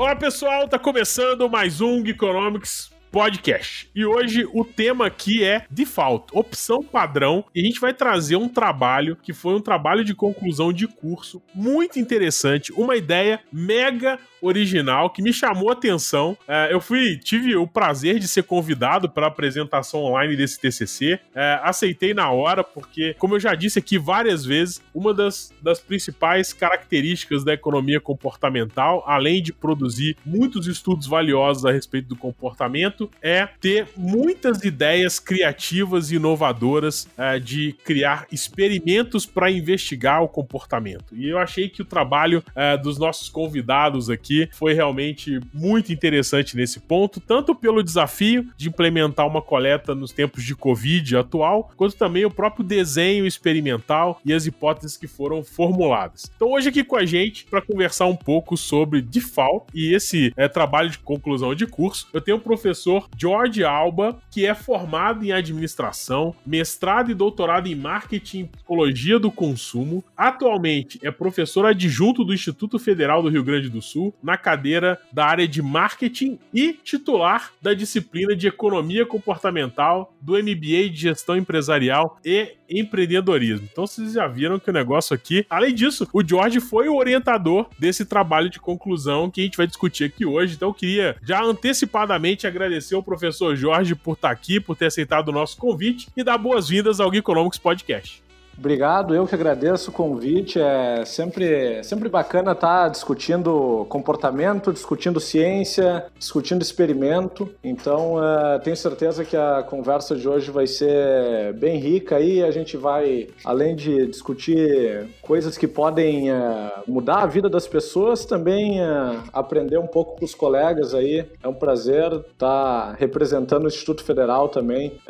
Olá pessoal, tá começando mais um Geekonomics Podcast. E hoje o tema aqui é default, opção padrão, e a gente vai trazer um trabalho que foi um trabalho de conclusão de curso muito interessante, uma ideia mega original que me chamou a atenção. É, eu fui, tive o prazer de ser convidado para a apresentação online desse TCC. É, aceitei na hora, porque, como eu já disse aqui várias vezes, uma das, das principais características da economia comportamental, além de produzir muitos estudos valiosos a respeito do comportamento, é ter muitas ideias criativas e inovadoras é, de criar experimentos para investigar o comportamento. E eu achei que o trabalho é, dos nossos convidados aqui foi realmente muito interessante nesse ponto, tanto pelo desafio de implementar uma coleta nos tempos de Covid atual, quanto também o próprio desenho experimental e as hipóteses que foram formuladas. Então, hoje aqui com a gente, para conversar um pouco sobre default e esse é, trabalho de conclusão de curso, eu tenho o professor George Alba, que é formado em administração, mestrado e doutorado em marketing e psicologia do consumo. Atualmente é professor adjunto do Instituto Federal do Rio Grande do Sul, na cadeira da área de marketing e titular da disciplina de economia comportamental do MBA de gestão empresarial e empreendedorismo. Então vocês já viram que o negócio aqui, além disso, o George foi o orientador desse trabalho de conclusão que a gente vai discutir aqui hoje. Então eu queria já antecipadamente agradecer ao professor Jorge por estar aqui, por ter aceitado o nosso convite e dar boas-vindas ao Geekonomics Podcast. Obrigado, eu que agradeço o convite. É sempre, sempre bacana estar discutindo comportamento, discutindo ciência, discutindo experimento. Então, uh, tenho certeza que a conversa de hoje vai ser bem rica aí. A gente vai, além de discutir coisas que podem uh, mudar a vida das pessoas, também uh, aprender um pouco com os colegas aí. É um prazer estar representando o Instituto Federal também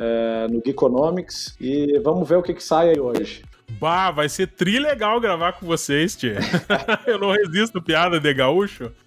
no Geekonomics e vamos ver o que, que sai aí hoje. Bah, vai ser tri legal gravar com vocês, tia. Eu não resisto piada de gaúcho.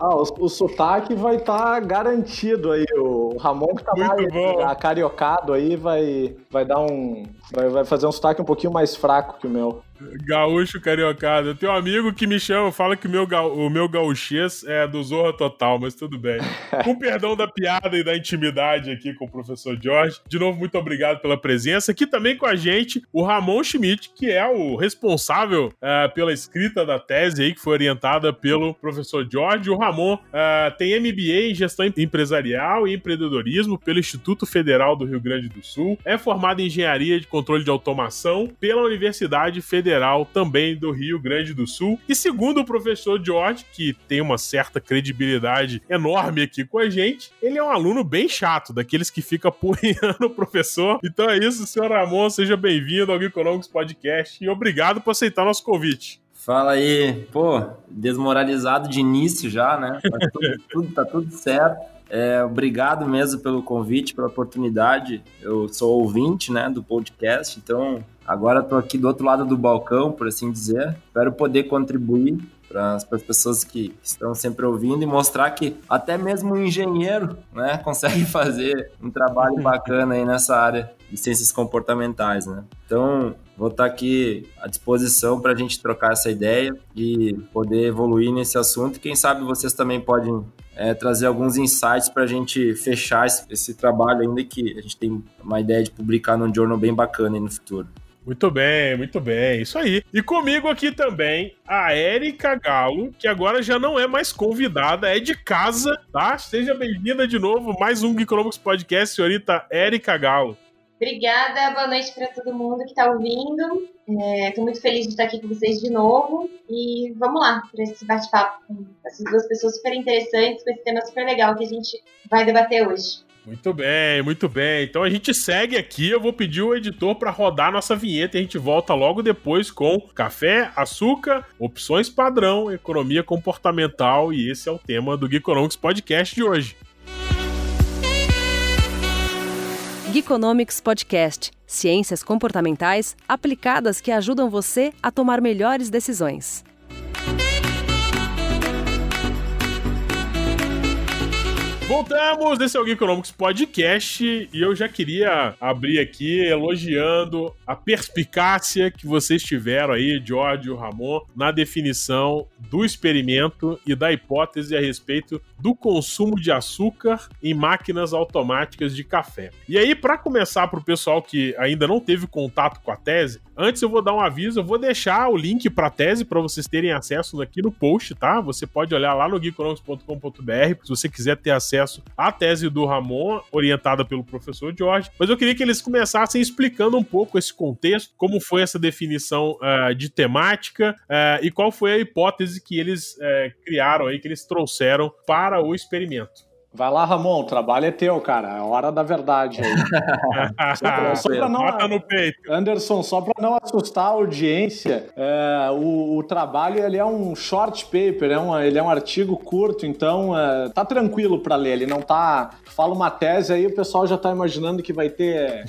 ah, o, o sotaque vai estar tá garantido aí. O Ramon que tá Muito mais acariocado aí vai, vai dar um. Vai, vai fazer um sotaque um pouquinho mais fraco que o meu. Gaúcho cariocado. Eu tenho um amigo que me chama, fala que o meu, ga... o meu gaúchês é do Zorra Total, mas tudo bem. com perdão da piada e da intimidade aqui com o professor Jorge. De novo, muito obrigado pela presença. Aqui também com a gente o Ramon Schmidt, que é o responsável uh, pela escrita da tese aí, que foi orientada pelo professor Jorge. O Ramon uh, tem MBA em gestão empresarial e empreendedorismo pelo Instituto Federal do Rio Grande do Sul. É formado em engenharia de controle de automação pela Universidade Federal Federal também do Rio Grande do Sul. E segundo o professor George, que tem uma certa credibilidade enorme aqui com a gente, ele é um aluno bem chato, daqueles que fica apoiando o professor. Então é isso, senhor Ramon, seja bem-vindo ao Economics Podcast e obrigado por aceitar nosso convite. Fala aí, pô, desmoralizado de início já, né? Tá tudo, tudo, tá tudo certo. É, obrigado mesmo pelo convite, pela oportunidade. Eu sou ouvinte, né, do podcast, então Agora estou aqui do outro lado do balcão, por assim dizer. Espero poder contribuir para as pessoas que estão sempre ouvindo e mostrar que até mesmo um engenheiro né, consegue fazer um trabalho bacana aí nessa área de ciências comportamentais. Né? Então, vou estar aqui à disposição para a gente trocar essa ideia e poder evoluir nesse assunto. Quem sabe vocês também podem é, trazer alguns insights para a gente fechar esse, esse, trabalho ainda que a gente tem uma ideia de publicar num jornal bem bacana no futuro. Muito bem, muito bem, isso aí. E comigo aqui também a Érica Galo, que agora já não é mais convidada, é de casa, tá? Seja bem-vinda de novo, mais um Geekonomics Podcast, senhorita Érica Galo. Obrigada, boa noite para todo mundo que está ouvindo. Estou é, muito feliz de estar aqui com vocês de novo. E vamos lá para esse bate-papo com essas duas pessoas super interessantes, com esse tema super legal que a gente vai debater hoje. Muito bem, muito bem. Então a gente segue aqui. Eu vou pedir o editor para rodar nossa vinheta e a gente volta logo depois com café, açúcar, opções padrão, economia comportamental e esse é o tema do Geekonomics Podcast de hoje. Geekonomics Podcast. Ciências comportamentais aplicadas que ajudam você a tomar melhores decisões. Voltamos, esse é o Geekonomics Podcast e eu já queria abrir aqui elogiando a perspicácia que vocês tiveram aí, George e Ramon, na definição do experimento e da hipótese a respeito do consumo de açúcar em máquinas automáticas de café. E aí, para começar para o pessoal que ainda não teve contato com a tese, antes eu vou dar um aviso, eu vou deixar o link para a tese para vocês terem acesso aqui no post, tá? Você pode olhar lá no geekonomics.com.br se você quiser ter acesso à tese do Ramon, orientada pelo professor George, mas eu queria que eles começassem explicando um pouco esse contexto, como foi essa definição uh, de temática uh, e qual foi a hipótese que eles uh, criaram aí, que eles trouxeram para o experimento. Vai lá, Ramon, o trabalho é teu, cara. É hora da verdade aí. só, só pra não, Bota no peito. Anderson, só para não assustar a audiência, é, o, o, trabalho ele é um short paper, é um, ele é um artigo curto, então é, tá tranquilo para ler. Ele não tá. Fala uma tese aí, o pessoal já tá imaginando que vai ter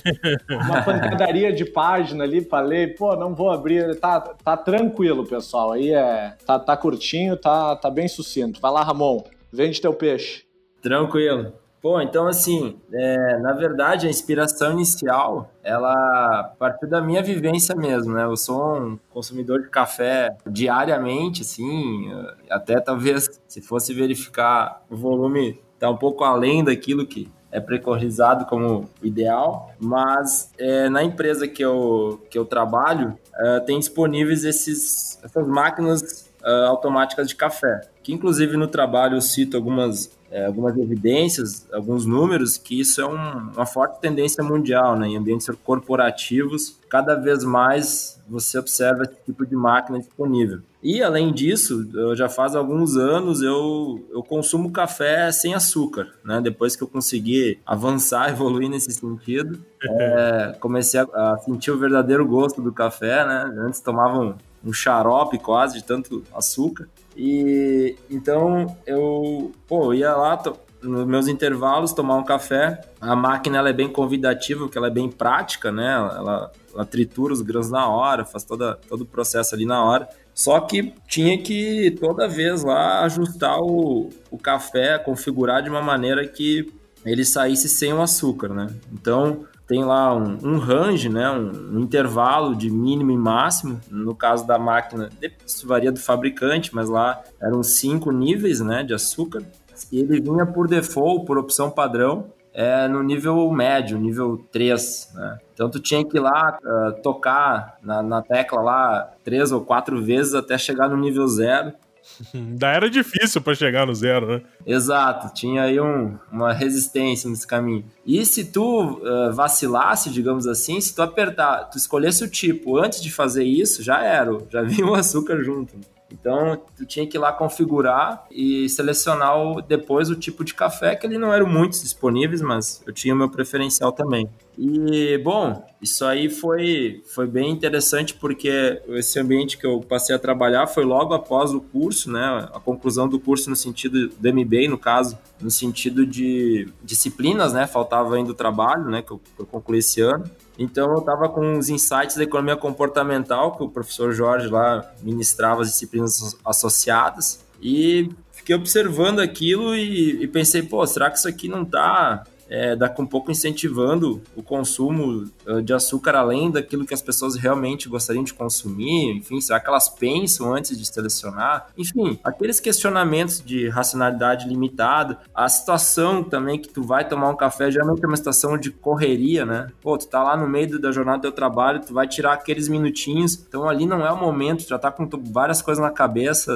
uma pancadaria de página ali para ler. Pô, não vou abrir. Tá, tá tranquilo, pessoal. Aí é. Tá, tá curtinho, tá, tá bem sucinto. Vai lá, Ramon. Vende teu peixe. Tranquilo. Pô, então assim, é, na verdade a inspiração inicial, ela partiu da minha vivência mesmo, né? Eu sou um consumidor de café diariamente, assim, até talvez se fosse verificar o volume tá um pouco além daquilo que é preconizado como ideal, mas é, na empresa que eu, que eu trabalho, é, tem disponíveis esses, essas máquinas é, automáticas de café, que inclusive no trabalho eu cito algumas é, algumas evidências, alguns números, que isso é um, uma forte tendência mundial, né? Em ambientes corporativos, cada vez mais você observa esse tipo de máquina disponível. E, além disso, já faz alguns anos eu, eu consumo café sem açúcar, né? Depois que eu consegui avançar, evoluir nesse sentido, é, comecei a, a, sentir o verdadeiro gosto do café, né? Antes tomava um, um xarope quase de tanto açúcar. E então eu, pô, ia lá nos meus intervalos tomar um café. A máquina ela é bem convidativa, porque ela é bem prática, né? Ela, ela tritura os grãos na hora, faz toda, todo o processo ali na hora. Só que tinha que toda vez lá ajustar o, o café, configurar de uma maneira que ele saísse sem o açúcar, né? Então tem lá um, um range, né, um, um, intervalo de mínimo e máximo. No caso da máquina, isso varia do fabricante, mas lá eram cinco níveis né, de açúcar. E ele vinha por default, por opção padrão, é, no nível médio, nível 3. Né? Então tu tinha que ir lá uh, tocar na, na tecla lá três ou quatro vezes até chegar no nível zero. Ainda era difícil para chegar no zero, né? Exato, tinha aí um, uma resistência nesse caminho. E se tu uh, vacilasse, digamos assim, se tu apertar, tu escolhesse o tipo antes de fazer isso, já era, já vinha o açúcar junto. Então, tu tinha que ir lá configurar e selecionar o, depois o tipo de café, que ele não eram muitos disponíveis, mas eu tinha o meu preferencial também. E, bom, isso aí foi, foi bem interessante porque esse ambiente que eu passei a trabalhar foi logo após o curso, né? A conclusão do curso no sentido do MBA, no caso, no sentido de disciplinas, né? Faltava ainda o trabalho, né? Que eu, eu concluí esse ano. Então eu estava com os insights da economia comportamental, que o professor Jorge lá ministrava as disciplinas associadas, e fiquei observando aquilo e, e pensei, pô, será que isso aqui não está é, daqui um pouco incentivando o consumo uh, de açúcar além daquilo que as pessoas realmente gostariam de consumir? Enfim, será que elas pensam antes de selecionar? Enfim, aqueles questionamentos de racionalidade limitada, a situação também que tu vai tomar um café, geralmente é uma situação de correria, né? Pô, tu tá lá no meio da jornada do teu trabalho, tu vai tirar aqueles minutinhos, então ali não é o momento, já tá com várias coisas na cabeça,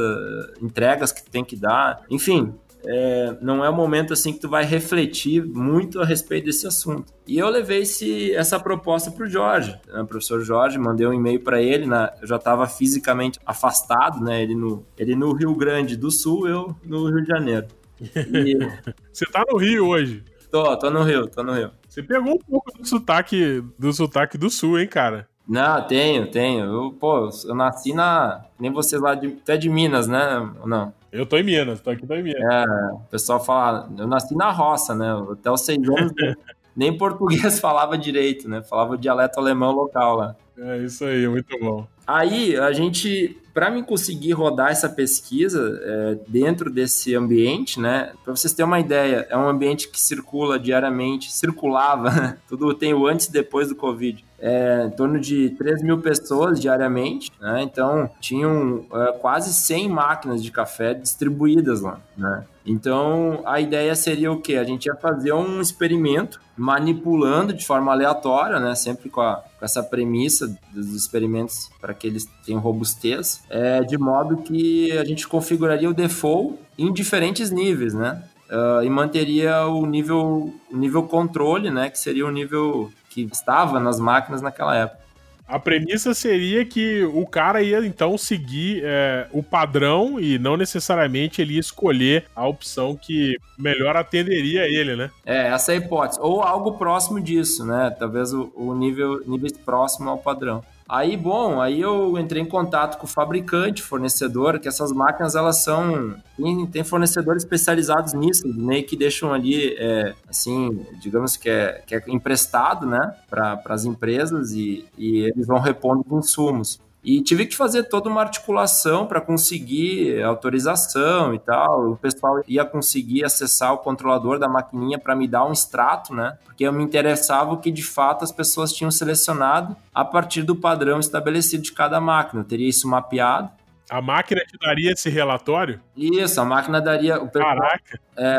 entregas que tu tem que dar, enfim, é, não é o momento assim que tu vai refletir muito a respeito desse assunto. E eu levei esse, essa proposta para o Jorge, né, professor Jorge, mandei um e-mail para ele, né, eu já estava fisicamente afastado, né, ele no, ele no Rio Grande do Sul, eu no Rio de Janeiro. E... Você está no Rio hoje? Tô, tô no Rio, tô no Rio. Você pegou um pouco do sotaque do sotaque do sul, hein, cara? Não, tenho, tenho. Eu, pô, eu nasci na. Nem vocês lá de. Tu é de Minas, né? Não. Eu tô em Minas, tô aqui tô em Minas. É, o pessoal fala. Eu nasci na roça, né? Até os seis anos. nem português falava direito, né? Falava o dialeto alemão local lá. É isso aí, muito bom. Aí a gente, para mim conseguir rodar essa pesquisa é, dentro desse ambiente, né? Para vocês terem uma ideia, é um ambiente que circula diariamente, circulava, tudo tem o antes e depois do Covid. É, em torno de 3 mil pessoas diariamente, né? Então tinham é, quase 100 máquinas de café distribuídas lá, né? Então, a ideia seria o quê? A gente ia fazer um experimento manipulando de forma aleatória, né? Sempre com, a, com essa premissa dos experimentos para que eles tenham robustez, é, de modo que a gente configuraria o default em diferentes níveis, né? Uh, e manteria o nível, o nível controle, né? Que seria o nível que estava nas máquinas naquela época. A premissa seria que o cara ia então seguir é, o padrão e não necessariamente ele ia escolher a opção que melhor atenderia ele, né? É, essa é a hipótese. Ou algo próximo disso, né? Talvez o, o nível, nível próximo ao padrão. Aí, bom, aí eu entrei em contato com o fabricante, fornecedor, que essas máquinas, elas são... Tem, tem fornecedores especializados nisso, né, que deixam ali, é, assim, digamos que é, que é emprestado, né, para as empresas e, e eles vão repondo os insumos. E tive que fazer toda uma articulação para conseguir autorização e tal. O pessoal ia conseguir acessar o controlador da maquininha para me dar um extrato, né? Porque eu me interessava o que de fato as pessoas tinham selecionado a partir do padrão estabelecido de cada máquina. Eu teria isso mapeado. A máquina te daria esse relatório? Isso, a máquina daria. O pessoal, Caraca! É,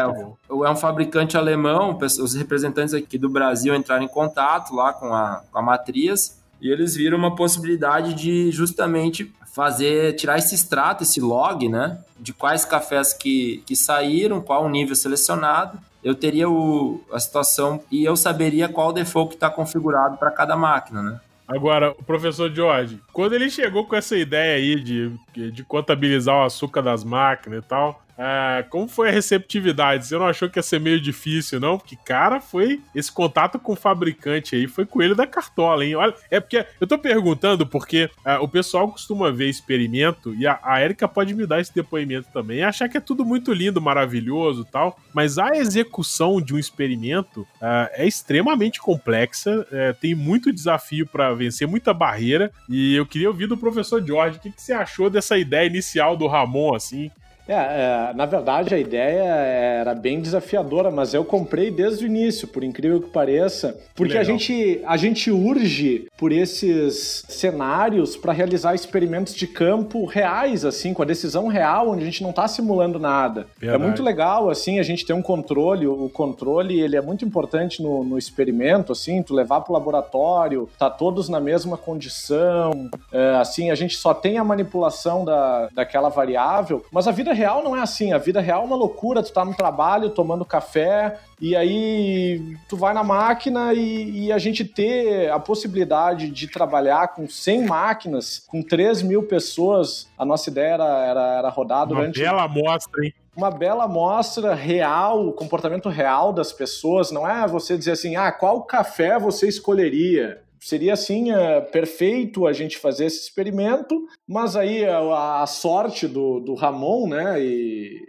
é um fabricante alemão, os representantes aqui do Brasil entraram em contato lá com a, com a matriz e eles viram uma possibilidade de justamente fazer, tirar esse extrato, esse log, né? De quais cafés que, que saíram, qual o nível selecionado. Eu teria o, a situação e eu saberia qual default que está configurado para cada máquina, né? Agora, o professor George, quando ele chegou com essa ideia aí de, de contabilizar o açúcar das máquinas e tal, é, como foi a receptividade? Você não achou que ia ser meio difícil, não? Porque, cara, foi. Esse contato com o fabricante aí foi coelho da cartola, hein? Olha, é porque eu tô perguntando porque é, o pessoal costuma ver experimento, e a, a Erika pode me dar esse depoimento também, achar que é tudo muito lindo, maravilhoso tal, mas a execução de um experimento é, é extremamente complexa, é, tem muito desafio para vencer, muita barreira, e eu queria ouvir do professor Jorge, o que, que você achou dessa ideia inicial do Ramon, assim? É, é, na verdade a ideia era bem desafiadora, mas eu comprei desde o início, por incrível que pareça, porque a gente, a gente urge por esses cenários para realizar experimentos de campo reais, assim, com a decisão real, onde a gente não está simulando nada. É verdade. É muito legal, assim, a gente ter um controle, o controle ele é muito importante no, no experimento, assim, tu levar para o laboratório, tá todos na mesma condição, é, assim, a gente só tem a manipulação da, daquela variável, mas a vida real não é assim. A vida real é uma loucura. Tu tá no trabalho, tomando café, e aí tu vai na máquina e, e, a gente ter a possibilidade de trabalhar com 100 máquinas, com 3 mil pessoas. A nossa ideia era, era, era rodar durante. Uma bela amostra, hein? Uma bela amostra real, o comportamento real das pessoas. Não é você dizer assim, ah, qual café você escolheria? Seria assim é, perfeito a gente fazer esse experimento, mas aí a, a, sorte do, do Ramon, né, e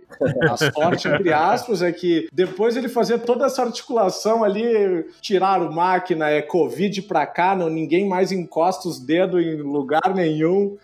a sorte entre aspas é que depois ele fazer toda essa articulação ali, tiraram máquina, é Covid pra cá, não, ninguém mais encosta os dedos em lugar nenhum,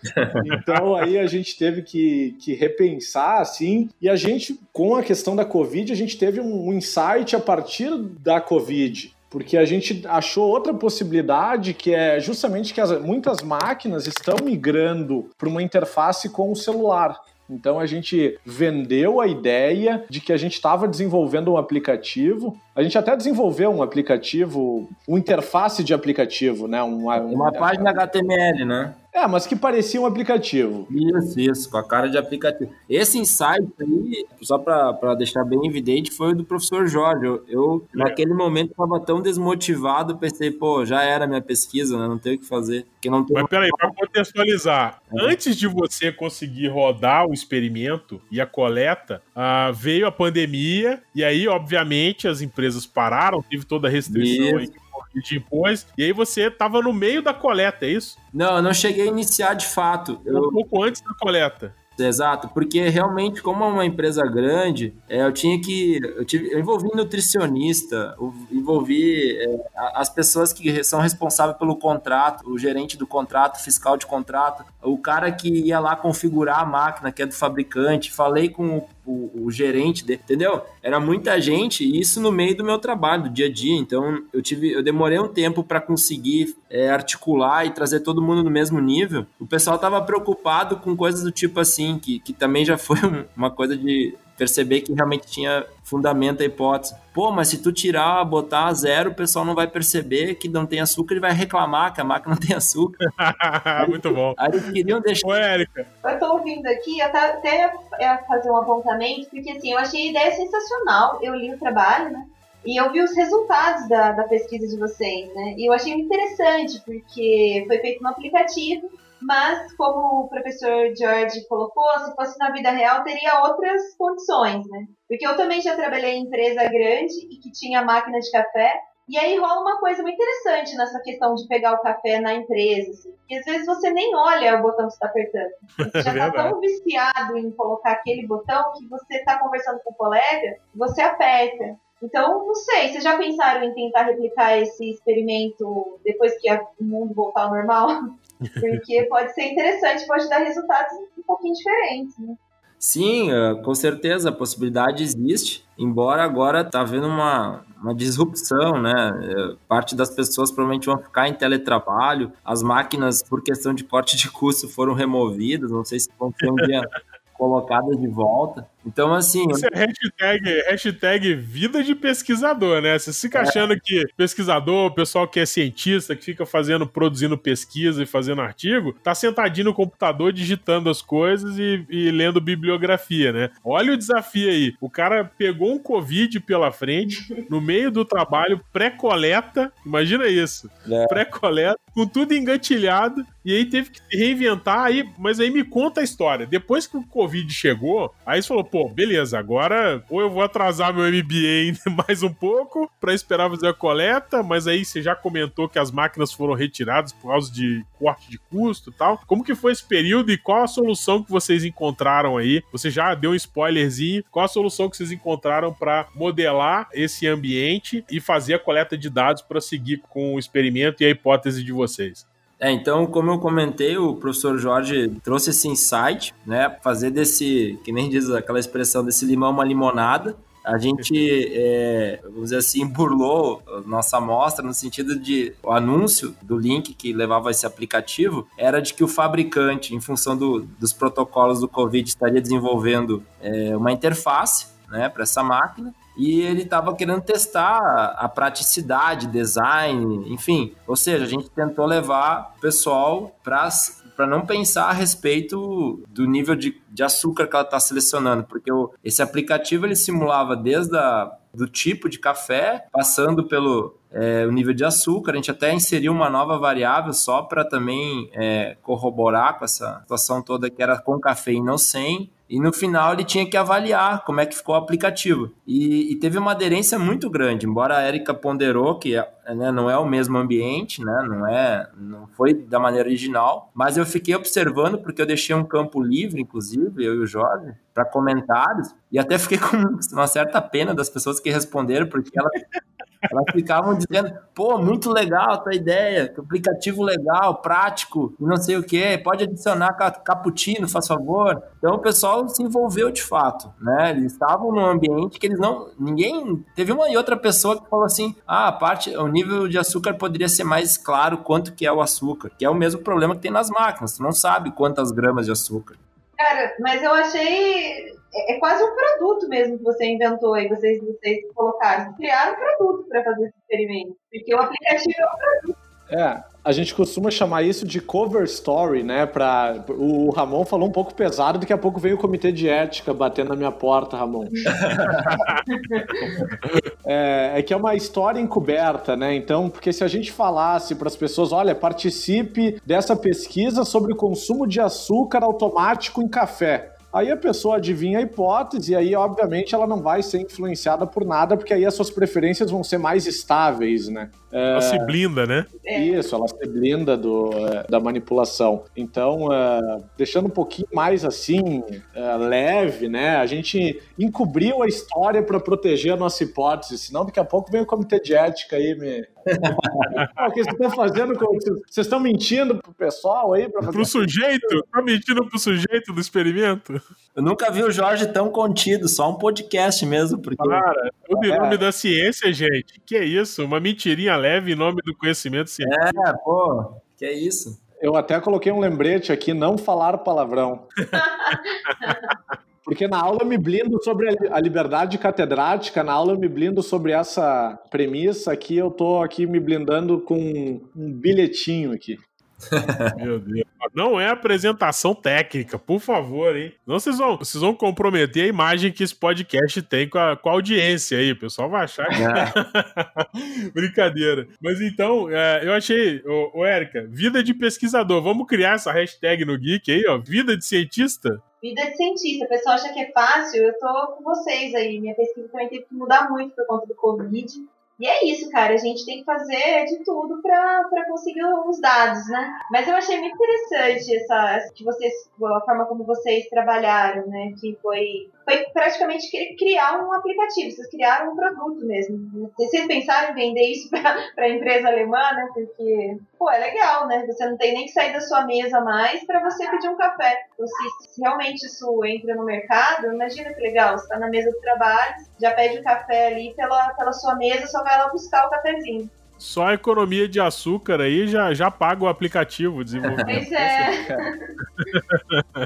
então aí a gente teve que, que repensar, assim, e a gente, com a questão da Covid, a gente teve um, um insight a partir da Covid, porque a gente achou outra possibilidade que é justamente que as, muitas máquinas estão migrando para uma interface com o celular. Então a gente vendeu a ideia de que a gente estava desenvolvendo um aplicativo. A gente até desenvolveu um aplicativo, uma interface de aplicativo, né? Uma, uma página HTML, né? É, mas que parecia um aplicativo. Isso, isso, com a cara de aplicativo. Esse insight aí, só para deixar bem evidente, foi o do professor Jorge. Eu, eu é. naquele momento, estava tão desmotivado, pensei, pô, já era minha pesquisa, né? Não tenho o que fazer. Que não Mas peraí, para contextualizar. Antes de você conseguir rodar o experimento e a coleta, uh, veio a pandemia, e aí, obviamente, as empresas pararam, teve toda a restrição aí impôs, e aí você tava no meio da coleta, é isso? Não, eu não cheguei a iniciar de fato. Eu... Um pouco antes da coleta. Exato, porque realmente, como é uma empresa grande, é, eu tinha que. Eu, tive, eu envolvi nutricionista, eu envolvi é, as pessoas que são responsáveis pelo contrato, o gerente do contrato, fiscal de contrato, o cara que ia lá configurar a máquina, que é do fabricante, falei com o, o, gerente dele, entendeu? Era muita gente e isso no meio do meu trabalho, do dia a dia. Então eu tive, eu demorei um tempo para conseguir é, articular e trazer todo mundo no mesmo nível. O pessoal tava preocupado com coisas do tipo assim, que, que também já foi uma coisa de perceber que realmente tinha fundamento a hipótese. Pô, mas se tu tirar, botar zero, o pessoal não vai perceber que não tem açúcar e vai reclamar que a máquina não tem açúcar. Muito bom. Aí eles queriam deixar. Oi, Érica. Eu tô ouvindo aqui, eu até fazer um apontamento, porque assim, eu achei a ideia sensacional. Eu li o trabalho, né? E eu vi os resultados da, da pesquisa de vocês, né? E eu achei interessante, porque foi feito no aplicativo mas como o professor George colocou, se fosse na vida real teria outras condições, né? Porque eu também já trabalhei em empresa grande e que tinha máquina de café, e aí rola uma coisa muito interessante nessa questão de pegar o café na empresa, assim, que às vezes você nem olha o botão que você está apertando. Você já está tão viciado em colocar aquele botão que você está conversando com o colega, você aperta. Então, não sei, vocês já pensaram em tentar replicar esse experimento depois que o mundo voltar ao normal? Porque pode ser interessante, pode dar resultados um pouquinho diferentes, né? Sim, eh, com certeza a possibilidade existe, embora agora tá havendo uma, uma disrupção, né? Eh, parte das pessoas provavelmente vão ficar em teletrabalho, as máquinas, por questão de corte de custo, foram removidas, não sei se vão ter um dia colocadas de volta. Então, assim. Isso é hashtag, hashtag vida de pesquisador, né? Você fica é. achando que pesquisador, o pessoal que é cientista, que fica fazendo, produzindo pesquisa e fazendo artigo, tá sentadinho no computador digitando as coisas e, e lendo bibliografia, né? Olha o desafio aí. O cara pegou um Covid pela frente, no meio do trabalho, pré-coleta. Imagina isso. É. Pré-coleta, com tudo engatilhado, e aí teve que reinventar aí, mas aí me conta a história. Depois que o Covid chegou, aí você falou, pô, beleza, agora ou eu vou atrasar meu MBA mais um pouco para esperar fazer a coleta, mas aí você já comentou que as máquinas foram retiradas por causa de corte de custo e tal. Como que foi esse período e qual a solução que vocês encontraram aí? Você já deu um spoilerzinho. Qual a solução que vocês encontraram para modelar esse ambiente e fazer a coleta de dados para seguir com o experimento e a hipótese de vocês? É, então, como eu comentei, o professor Jorge trouxe esse insight, né? Fazer desse, que nem diz aquela expressão, desse limão uma limonada. A gente, é, vamos dizer assim, burlou nossa amostra no sentido de o anúncio do link que levava esse aplicativo era de que o fabricante, em função do, dos protocolos do Covid, estaria desenvolvendo é, uma interface né, para essa máquina e ele estava querendo testar a praticidade, design, enfim. Ou seja, a gente tentou levar o pessoal para não pensar a respeito do nível de, de açúcar que ela está selecionando, porque o, esse aplicativo ele simulava desde a, do tipo de café, passando pelo é, o nível de açúcar. A gente até inseriu uma nova variável só para também é, corroborar com essa situação toda que era com café e não sem. E no final ele tinha que avaliar como é que ficou o aplicativo. E, e teve uma aderência muito grande, embora a Erika ponderou que né, não é o mesmo ambiente, né, não é, não foi da maneira original, mas eu fiquei observando porque eu deixei um campo livre, inclusive, eu e o Jorge, para comentários, e até fiquei com uma certa pena das pessoas que responderam, porque elas elas ficavam dizendo, pô, muito legal a tua ideia, aplicativo legal, prático, não sei o que, pode adicionar cappuccino, faz favor. Então o pessoal se envolveu de fato, né? Eles estavam num ambiente que eles não, ninguém, teve uma e outra pessoa que falou assim, ah, a parte, o nível de açúcar poderia ser mais claro quanto que é o açúcar, que é o mesmo problema que tem nas máquinas, tu não sabe quantas gramas de açúcar. Cara, mas eu achei é, é, quase um produto mesmo que você inventou aí, vocês, vocês colocaram. Criaram um produto para fazer esse experimento. Porque o aplicativo é um produto. É, A gente costuma chamar isso de cover story, né? Pra... O Ramon falou um pouco pesado, daqui a pouco veio o comitê de ética batendo na minha porta, Ramon. é, é, que é uma história encoberta, né? Então, porque se a gente falasse para as pessoas, olha, participe dessa pesquisa sobre o consumo de açúcar automático em café. Aí a pessoa adivinha a hipótese, e aí, obviamente, ela não vai ser influenciada por nada, porque aí as suas preferências vão ser mais estáveis, né? É... Ela se blinda, né? Isso, ela se blinda do, é, da manipulação. Então, é, deixando um pouquinho mais assim, é, leve, né? A gente encobriu a história para proteger a nossa hipótese, senão daqui a pouco vem o comitê de ética aí me. o que vocês estão fazendo? Vocês estão mentindo pro pessoal aí? Pra fazer... Pro sujeito? Tá mentindo pro sujeito do experimento? Eu nunca vi o Jorge tão contido, só um podcast mesmo. Porque... Cara, tudo em nome da ciência, gente. Que é isso? Uma mentirinha leve em nome do conhecimento científico. É, pô, que é isso? Eu até coloquei um lembrete aqui, não falar palavrão. Porque na aula eu me blindo sobre a liberdade catedrática, na aula eu me blindo sobre essa premissa aqui, eu tô aqui me blindando com um bilhetinho aqui. Meu Deus. Não é apresentação técnica, por favor, hein? Não vocês vão, vocês vão comprometer a imagem que esse podcast tem com a, com a audiência aí. O pessoal vai achar que. É. Brincadeira. Mas então, é, eu achei, ô, ô Érica, vida de pesquisador. Vamos criar essa hashtag no Geek aí, ó. Vida de cientista? Vida de cientista. O pessoal acha que é fácil. Eu tô com vocês aí. Minha pesquisa também teve que mudar muito por conta do Covid. E é isso, cara. A gente tem que fazer de tudo para conseguir os dados, né? Mas eu achei muito interessante essa, que vocês, a forma como vocês trabalharam, né? Que foi foi praticamente criar um aplicativo, vocês criaram um produto mesmo. Vocês pensaram em vender isso para a empresa alemã, né? Porque, pô, é legal, né? Você não tem nem que sair da sua mesa mais para você pedir um café. Então, se, se, realmente isso entra no mercado, imagina que legal, você está na mesa do trabalho, já pede o café ali pela, pela sua mesa, só vai lá buscar o cafezinho. Só a economia de açúcar aí já, já paga o aplicativo desenvolvimento. Pois é.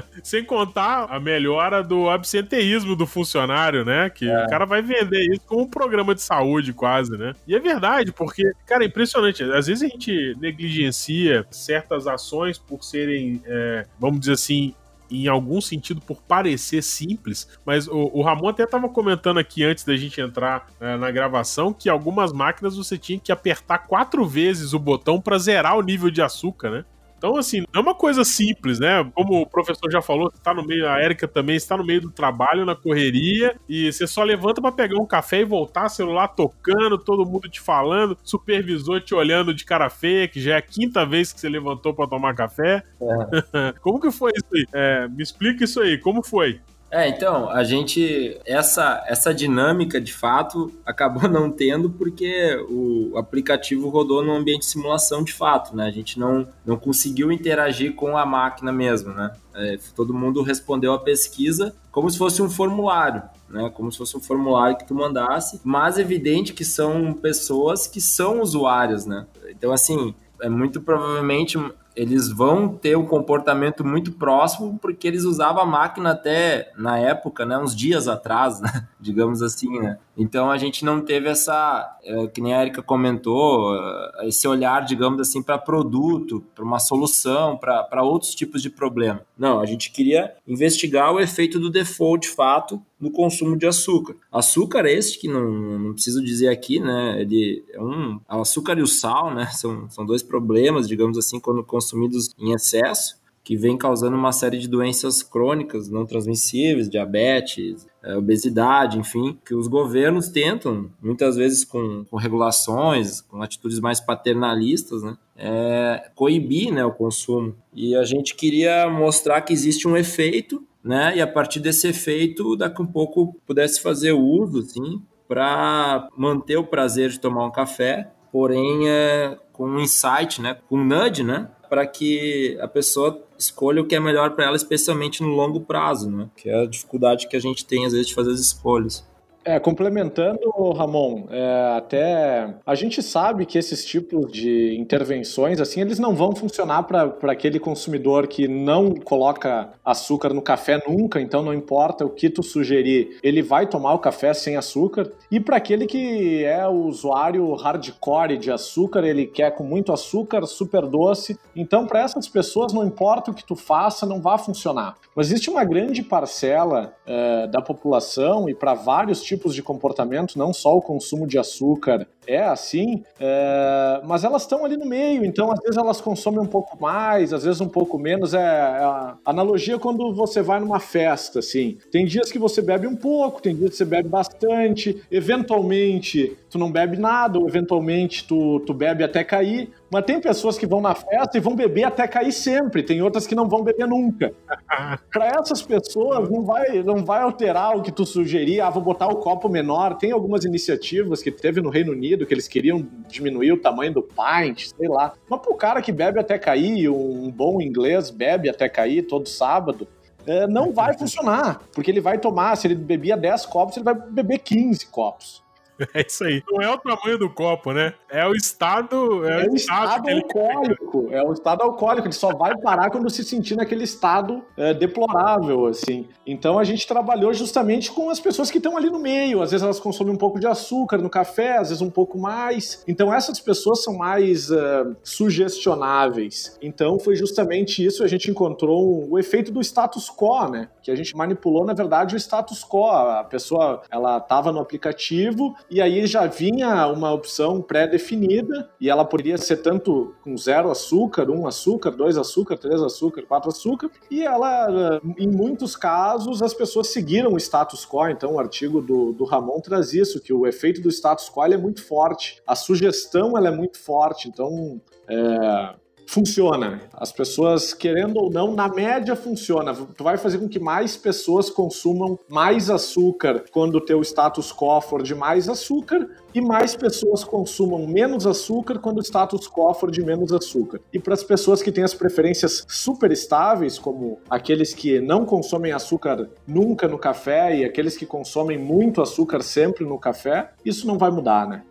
Sem contar a melhora do absenteísmo do funcionário, né? Que é. o cara vai vender isso como um programa de saúde quase, né? E é verdade, porque, cara, é impressionante. Às vezes a gente negligencia certas ações por serem, é, vamos dizer assim, em algum sentido por parecer simples, mas o, o Ramon até estava comentando aqui antes da gente entrar é, na gravação que algumas máquinas você tinha que apertar quatro vezes o botão para zerar o nível de açúcar, né? Então, assim, não é uma coisa simples, né? Como o professor já falou, você tá no meio, a Erika também está no meio do trabalho, na correria, e você só levanta para pegar um café e voltar, celular tocando, todo mundo te falando, supervisor te olhando de cara feia, que já é a quinta vez que você levantou para tomar café. É. como que foi isso aí? É, me explica isso aí, como foi? É, então, a gente, essa, essa dinâmica de fato acabou não tendo porque o aplicativo rodou num ambiente de simulação de fato, né? A gente não, não conseguiu interagir com a máquina mesmo, né? É, todo mundo respondeu a pesquisa como se fosse um formulário, né? Como se fosse um formulário que tu mandasse, mas evidente que são pessoas que são usuários, né? Então, assim, é muito provavelmente eles vão ter um comportamento muito próximo porque eles usavam a máquina até na época, né, uns dias atrás, né, digamos assim, né? Então a gente não teve essa, é, que nem a Erika comentou, é, esse olhar, digamos assim, para produto, para uma solução, para outros tipos de problema. Não, a gente queria investigar o efeito do default de fato no consumo de açúcar. Açúcar esse que não, não preciso dizer aqui, né? Ele é um açúcar e o sal, né? São, são dois problemas, digamos assim, quando consumidos em excesso que vem causando uma série de doenças crônicas não transmissíveis, diabetes, é, obesidade, enfim, que os governos tentam, muitas vezes com, com regulações, com atitudes mais paternalistas, né, é, coibir né, o consumo. E a gente queria mostrar que existe um efeito, né, e a partir desse efeito, daqui um pouco pudesse fazer uso, assim, para manter o prazer de tomar um café, porém é, com um insight, né, com um nudge, né, para que a pessoa escolha o que é melhor para ela, especialmente no longo prazo, né? Que é a dificuldade que a gente tem às vezes de fazer as escolhas. É, complementando, Ramon, é, até a gente sabe que esses tipos de intervenções, assim, eles não vão funcionar para aquele consumidor que não coloca açúcar no café nunca, então não importa o que tu sugerir, ele vai tomar o café sem açúcar. E para aquele que é o usuário hardcore de açúcar, ele quer com muito açúcar, super doce. Então, para essas pessoas, não importa o que tu faça, não vai funcionar. Mas existe uma grande parcela é, da população e para vários tipos tipos de comportamento, não só o consumo de açúcar é assim, é... mas elas estão ali no meio, então às vezes elas consomem um pouco mais, às vezes um pouco menos. É, é a analogia quando você vai numa festa, assim. Tem dias que você bebe um pouco, tem dias que você bebe bastante, eventualmente tu não bebe nada, ou eventualmente tu, tu bebe até cair. Mas tem pessoas que vão na festa e vão beber até cair sempre, tem outras que não vão beber nunca. Para essas pessoas não vai, não vai alterar o que tu sugerir, ah, vou botar o copo menor. Tem algumas iniciativas que teve no Reino Unido que eles queriam diminuir o tamanho do pint, sei lá. Mas pro cara que bebe até cair, um bom inglês bebe até cair todo sábado, é, não vai funcionar, porque ele vai tomar, se ele bebia 10 copos, ele vai beber 15 copos. É isso aí. Não é o tamanho do copo, né? É o estado. É, é o estado, estado alcoólico. É o estado alcoólico. Ele só vai parar quando se sentir naquele estado é, deplorável, assim. Então a gente trabalhou justamente com as pessoas que estão ali no meio. Às vezes elas consomem um pouco de açúcar no café, às vezes um pouco mais. Então essas pessoas são mais uh, sugestionáveis. Então foi justamente isso. A gente encontrou o efeito do status quo, né? Que a gente manipulou, na verdade, o status quo. A pessoa, ela estava no aplicativo e aí já vinha uma opção pré-definida, e ela poderia ser tanto com zero açúcar, um açúcar, dois açúcar, três açúcar, quatro açúcar, e ela, em muitos casos, as pessoas seguiram o status quo, então o artigo do, do Ramon traz isso, que o efeito do status quo é muito forte, a sugestão ela é muito forte, então é, funciona. As pessoas, querendo ou não, na média funciona. Tu vai fazer com que mais pessoas consumam mais açúcar quando o teu status quo for de mais açúcar e mais pessoas consumam menos açúcar quando o status quo for de menos açúcar. E para as pessoas que têm as preferências super estáveis, como aqueles que não consomem açúcar nunca no café e aqueles que consomem muito açúcar sempre no café, isso não vai mudar, né?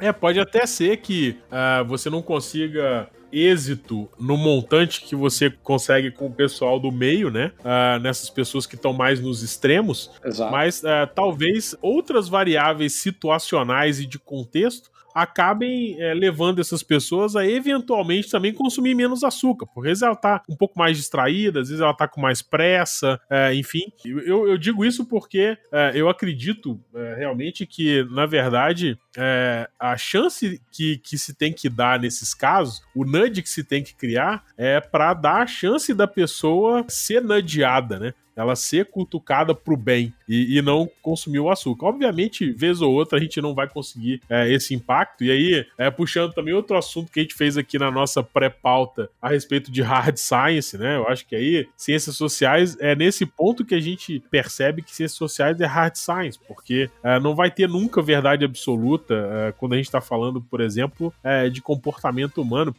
É, pode até ser que uh, você não consiga êxito no montante que você consegue com o pessoal do meio, né? Uh, nessas pessoas que estão mais nos extremos. Exato. Mas uh, talvez outras variáveis situacionais e de contexto acabem é, levando essas pessoas a eventualmente também consumir menos açúcar, porque às vezes ela tá um pouco mais distraída, às vezes ela tá com mais pressa, é, enfim. Eu, eu, digo isso porque é, eu acredito realmente que, na verdade, é, a chance que, que se tem que dar nesses casos, o nudge que se tem que criar, é para dar a chance da pessoa ser nudgeada, né? ela ser cutucada pro bem e, e, não consumir o açúcar. Obviamente, vez ou outra, a gente não vai conseguir é, esse impacto. E aí, é, puxando também outro assunto que a gente fez aqui na nossa pré-pauta a respeito de hard science, né? Eu acho que aí, ciências sociais, é nesse ponto que a gente percebe que ciências sociais é hard science, porque é, não vai ter nunca verdade absoluta é, quando a gente está falando, por exemplo, é, de comportamento humano,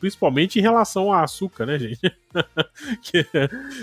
em relação ao açúcar, né, gente? que,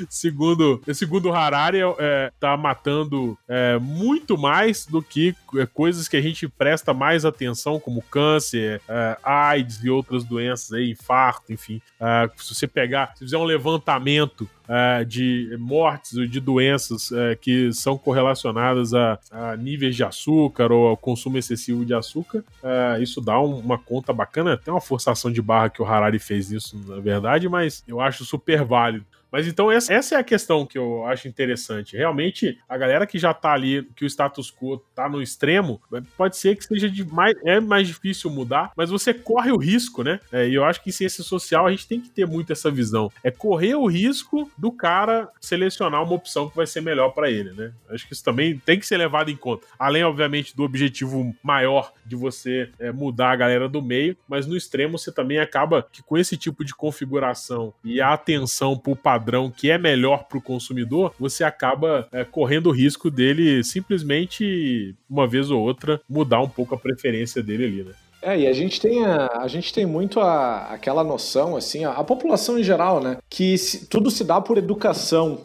segundo, segundo Harari, área é, tá matando é, muito mais do que é, coisas que a gente presta mais atenção, como câncer, é, AIDS e outras doenças aí, infarto, enfim. É, se você pegar, se fizer um levantamento Uh, de mortes ou de doenças uh, que são correlacionadas a, a, níveis de açúcar ou ao consumo excessivo de açúcar, uh, isso dá um, uma conta bacana. Tem uma forçação de barra que o Harari fez isso, na verdade, mas eu acho super válido. Mas então essa, essa é a questão que eu acho interessante. Realmente, a galera que já tá ali, que o status quo tá no extremo, pode ser que seja de mais, é mais difícil mudar, mas você corre o risco, né? É, e eu acho que em ciência social a gente tem que ter muito essa visão. É correr o risco do cara selecionar uma opção que vai ser melhor para ele, né? Acho que isso também tem que ser levado em conta. Além, obviamente, do objetivo maior de você é, mudar a galera do meio, mas no extremo você também acaba que com esse tipo de configuração e a atenção pro padrão padrão que é melhor para o consumidor, você acaba é, correndo o risco dele simplesmente, uma vez ou outra, mudar um pouco a preferência dele ali, né? É, e a gente tem, a, a gente tem muito a, aquela noção, assim, a, a população em geral, né? Que se, tudo se dá por educação.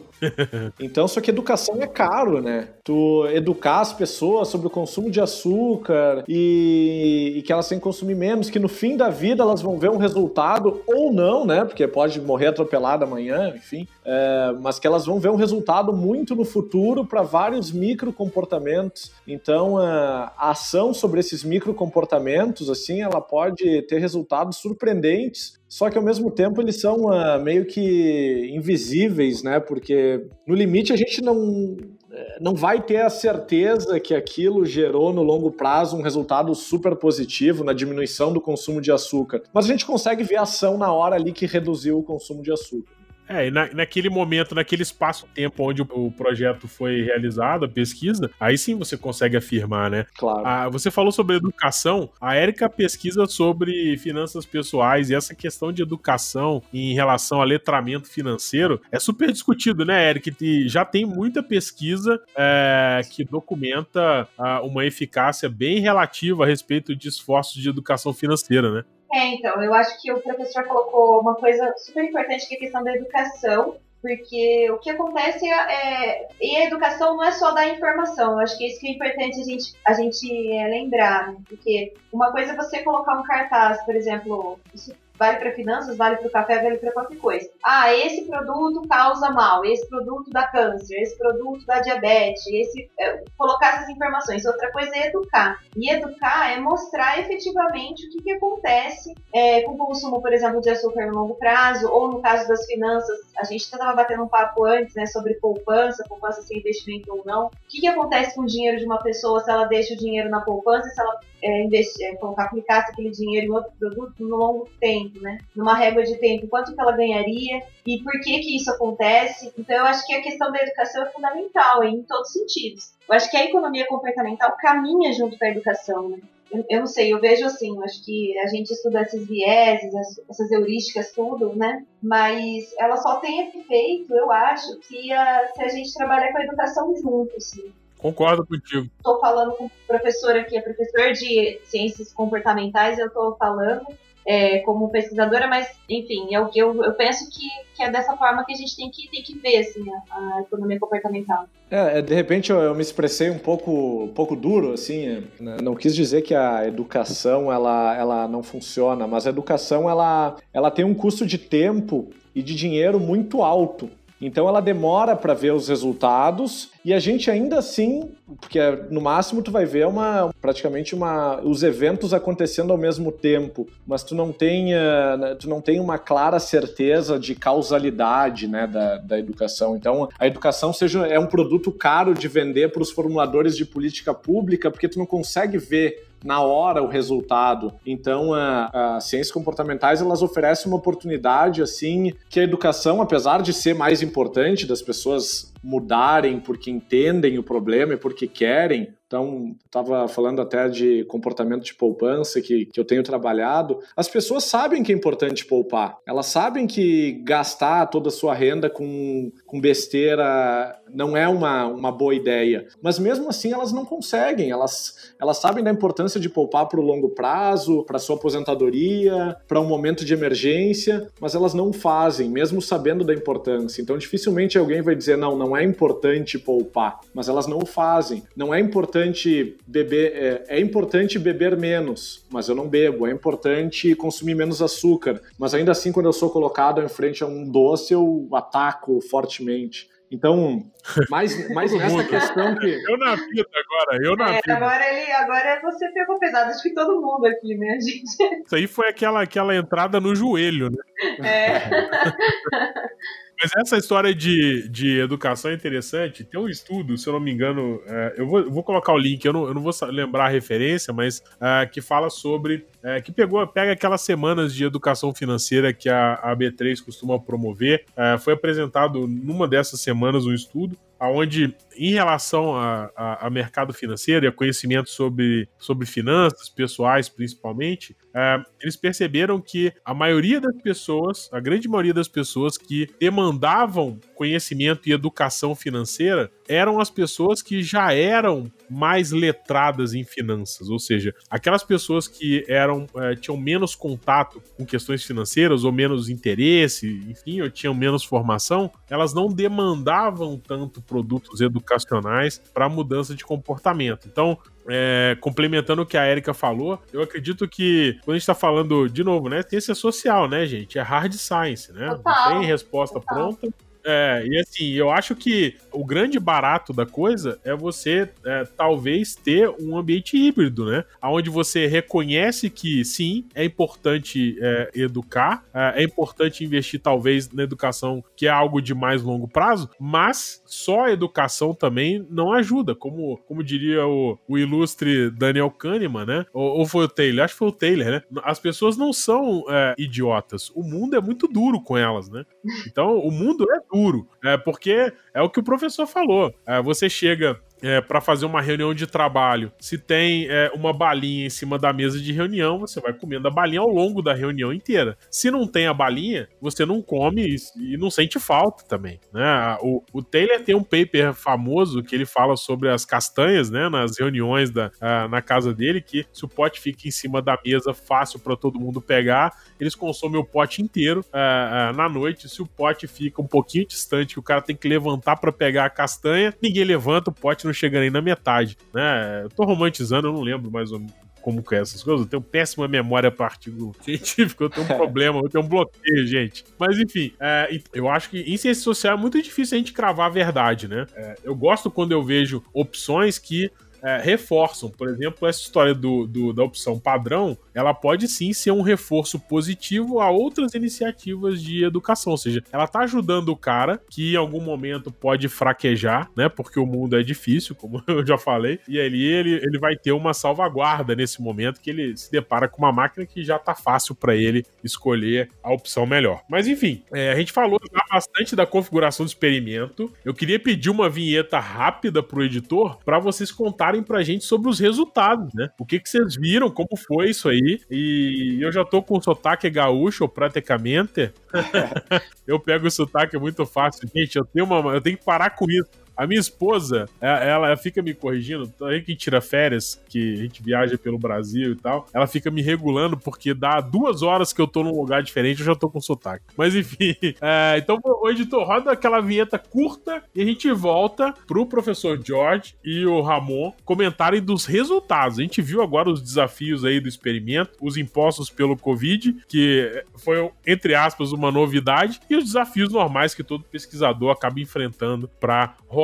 Então, só que educação é caro, né? Tu educar as pessoas sobre o consumo de açúcar e, e que elas têm que consumir menos, que no fim da vida elas vão ver um resultado ou não, né? Porque pode morrer atropelada amanhã, enfim. É, mas que elas vão ver um resultado muito no futuro para vários micro comportamentos. Então, a ação sobre esses micro comportamentos, assim, ela pode ter resultados surpreendentes só que ao mesmo tempo eles são uh, meio que invisíveis, né? Porque no limite a gente não, eh, não vai ter a certeza que aquilo gerou no longo prazo um resultado super positivo na diminuição do consumo de açúcar. Mas a gente consegue ver a ação na hora ali que reduziu o consumo de açúcar. É, e na, naquele momento, naquele espaço-tempo onde o, o, projeto foi realizado, a pesquisa, aí sim você consegue afirmar, né? Claro. Ah, você falou sobre educação, a Érica pesquisa sobre finanças pessoais e essa questão de educação em relação a letramento financeiro é super discutido, né, Érica? E já tem muita pesquisa é, que documenta ah, uma eficácia bem relativa a respeito de esforços de educação financeira, né? É, então, eu acho que o professor colocou uma coisa super importante que é a questão da educação, porque o que acontece é, é, e a educação não é só dar informação, eu acho que isso que é importante a gente, a gente é, lembrar, né? porque uma coisa é você colocar um cartaz, por exemplo, isso vale para finanças, vale para o café, vale para qualquer coisa. Ah, esse produto causa mal, esse produto dá câncer, esse produto dá diabetes, esse é, colocar essas informações. Outra coisa é educar. E educar é mostrar efetivamente o que, que acontece é, com o consumo, por exemplo, de açúcar no longo prazo, ou no caso das finanças, a gente estava batendo um papo antes, né, sobre poupança, poupança sem investimento ou não. O que, que acontece com o dinheiro de uma pessoa se ela deixa o dinheiro na poupança, se ela é, investir, é, colocar, aplicasse aquele dinheiro em outro produto no longo tempo, né? Numa régua de tempo, quanto que ela ganharia e por que que isso acontece. Então eu acho que a questão da educação é fundamental em todos os sentidos. Eu acho que a economia comportamental caminha junto com a educação, né? Eu, eu não sei, eu vejo assim, acho que a gente estuda esses vieses, essas heurísticas, tudo, né? Mas ela só tem efeito, eu acho, se a, se a gente trabalhar com a educação junto, assim. Concordo contigo. Estou falando com o professor aqui, é professor de ciências comportamentais, eu estou falando é, como pesquisadora, mas enfim, é o que eu, eu penso que, que é dessa forma que a gente tem que, tem que ver assim, a, a economia comportamental. É, é de repente eu, eu, me expressei um pouco, um pouco duro, assim, né? não quis dizer que a educação ela, ela não funciona, mas a educação ela, ela tem um custo de tempo e de dinheiro muito alto. Então ela demora para ver os resultados e a gente ainda assim, porque no máximo tu vai ver uma praticamente uma os eventos acontecendo ao mesmo tempo, mas tu não tem uh, tu não tem uma clara certeza de causalidade, né, da, da educação. Então a educação seja é um produto caro de vender para os formuladores de política pública porque tu não consegue ver na hora o resultado. Então, as ciências comportamentais elas oferecem uma oportunidade assim que a educação, apesar de ser mais importante das pessoas mudarem porque entendem o problema e porque querem. Então, estava falando até de comportamento de poupança que, que eu tenho trabalhado. As pessoas sabem que é importante poupar. Elas sabem que gastar toda a sua renda com, com besteira não é uma, uma boa ideia. Mas mesmo assim, elas não conseguem. Elas, elas sabem da importância de poupar para o longo prazo, para sua aposentadoria, para um momento de emergência, mas elas não fazem, mesmo sabendo da importância. Então, dificilmente alguém vai dizer: não, não é importante poupar, mas elas não o fazem. Não é importante beber, é, é, importante beber menos, mas eu não bebo. É importante consumir menos açúcar, mas ainda assim, quando eu sou colocado em frente a um doce, eu ataco fortemente. Então, mais, mais nessa questão que. Eu na vida agora, eu na é, vida. Agora, ele, agora você pegou pesado, acho que todo mundo aqui, né, gente? Isso aí foi aquela, aquela entrada no joelho, né? É. Mas essa história de, de educação é interessante. Tem um estudo, se eu não me engano, é, eu, vou, eu, vou, colocar o link, eu não, eu não vou lembrar a referência, mas é, que fala sobre. É, que pegou, pega aquelas semanas de educação financeira que a, a B3 costuma promover. É, foi apresentado numa dessas semanas um estudo onde, em relação a, a, a, mercado financeiro e a conhecimento sobre, sobre finanças pessoais, principalmente, é, eles perceberam que a maioria das pessoas, a grande maioria das pessoas que demandavam conhecimento e educação financeira eram as pessoas que já eram mais letradas em finanças, ou seja, aquelas pessoas que eram é, tinham menos contato com questões financeiras ou menos interesse, enfim, ou tinham menos formação, elas não demandavam tanto produtos educacionais para mudança de comportamento. Então, é, complementando o que a Erika falou, eu acredito que quando a gente está falando, de novo, né, ciência social, né, gente? É hard science, né? Total, Não tem resposta total. pronta. É, e assim, eu acho que o grande barato da coisa é você é, talvez ter um ambiente híbrido, né? Onde você reconhece que sim, é importante é, educar, é, é importante investir talvez na educação, que é algo de mais longo prazo, mas só a educação também não ajuda, como, como diria o, o ilustre Daniel Kahneman, né? Ou, ou foi o Taylor? Acho que foi o Taylor, né? As pessoas não são é, idiotas, o mundo é muito duro com elas, né? Então, o mundo é duro, é, porque é o que o professor falou. É, você chega é, para fazer uma reunião de trabalho, se tem é, uma balinha em cima da mesa de reunião, você vai comendo a balinha ao longo da reunião inteira. Se não tem a balinha, você não come e, não sente falta também. Né? O, o Taylor tem um paper famoso que ele fala sobre as castanhas né, nas reuniões da, ah, na casa dele, que se o pote fica em cima da mesa fácil para todo mundo pegar, eles consomem o pote inteiro ah, ah, na noite. Se o pote fica um pouquinho distante, que o cara tem que levantar para pegar a castanha, ninguém levanta, o pote não chega nem na metade, né? Eu tô romantizando, eu não lembro mais ou menos como que é essas coisas. Eu tenho péssima memória para artigo científico, eu tenho um problema, eu tenho um bloqueio, gente. Mas enfim, é, eu acho que em ciência social é muito difícil a gente cravar a verdade, né? É, eu gosto quando eu vejo opções que é, reforçam. Por exemplo, essa história do, do, da opção padrão, ela pode sim ser um reforço positivo a outras iniciativas de educação. Ou seja, ela tá ajudando o cara que em algum momento pode fraquejar, né? Porque o mundo é difícil, como eu já falei. E ali ele, ele vai ter uma salvaguarda nesse momento que ele se depara com uma máquina que já tá fácil para ele escolher a opção melhor. Mas enfim, é, a gente falou bastante da configuração do experimento. Eu queria pedir uma vinheta rápida pro editor para vocês contarem pra gente sobre os resultados, né? O que que vocês viram, como foi isso aí. E eu já tô com o sotaque gaúcho, praticamente. eu pego o sotaque muito fácil. Gente, eu tenho, uma, eu tenho que parar com isso. A minha esposa, é- ela fica me corrigindo, aí que tira férias, que a gente viaja pelo Brasil e tal, ela fica me regulando, porque dá duas horas que eu tô num lugar diferente, eu já tô com sotaque. Mas enfim, é, então, o editor, roda aquela vinheta curta e a gente volta pro professor George e o Ramon comentarem dos resultados. A gente viu agora os desafios aí do experimento, os impostos pelo Covid, que foi, entre aspas, uma novidade, e os desafios normais que todo pesquisador acaba enfrentando para rodar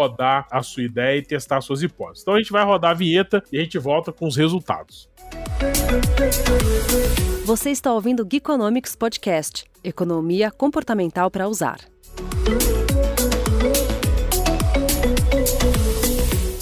a sua ideia e testar suas hipóteses. Então a gente vai rodar a vinheta e a gente volta com os resultados. Você está ouvindo o Geekonomics Podcast Economia comportamental para usar.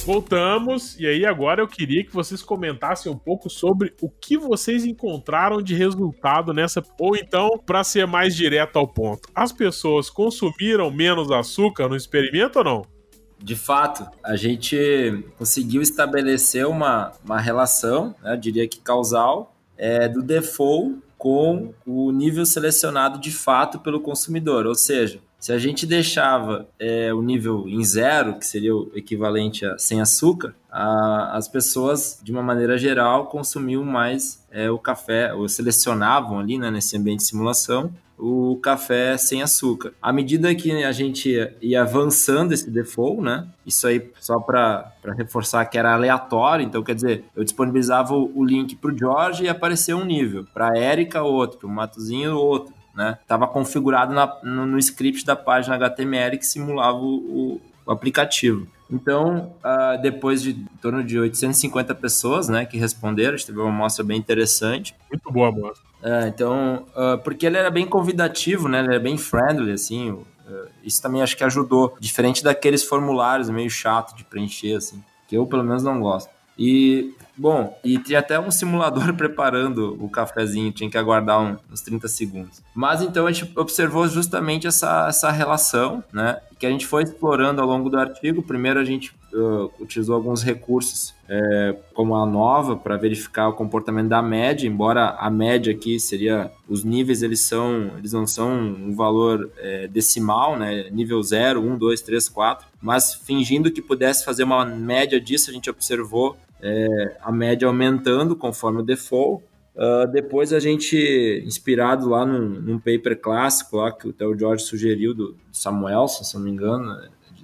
Voltamos, e aí agora eu queria que vocês comentassem um pouco sobre o que vocês encontraram de resultado nessa. Ou então, para ser mais direto ao ponto, as pessoas consumiram menos açúcar no experimento ou não? De fato, a gente conseguiu estabelecer uma, uma relação, né, diria que causal, é, do default com o nível selecionado de fato pelo consumidor. Ou seja, se a gente deixava é, o nível em zero, que seria o equivalente a sem açúcar, a- as pessoas, de uma maneira geral, consumiam mais é, o café, ou selecionavam ali, né, nesse ambiente de simulação, o café sem açúcar. À medida que a gente ia- avançando esse default, né? Isso aí só para reforçar que era aleatório, então quer dizer, eu disponibilizava o, link para o Jorge e apareceu um nível, para a Érica outro, para o Matozinho outro. Né? Configurado na- no, no script da página HTML que simulava o- o aplicativo. Então, ah, depois de em torno de 850 pessoas né, que responderam, a gente teve uma amostra bem interessante. Muito boa, moça. É, então, ah, porque ele era bem convidativo, né? Ele era bem friendly, assim. eh, isso também acho que ajudou. Diferente daqueles formulários meio chato de preencher, assim. Que eu, pelo menos, não gosto. E, bom, e tinha até um simulador preparando o cafezinho, tinha que aguardar uns 30 segundos. Mas então a gente observou justamente essa, essa relação, né? Que a gente foi explorando ao longo do artigo. Primeiro a gente uh, utilizou alguns recursos é, como a nova para verificar o comportamento da média, embora a média aqui seria os níveis eles são eles não são um valor é, decimal, né? Nível 0, 1, 2, 3, 4, mas fingindo que pudesse fazer uma média disso, a gente observou é, a média aumentando conforme o default. Uh, depois a gente, inspirado lá num, num, paper clássico lá que o George sugeriu do Samuelson, se não me engano,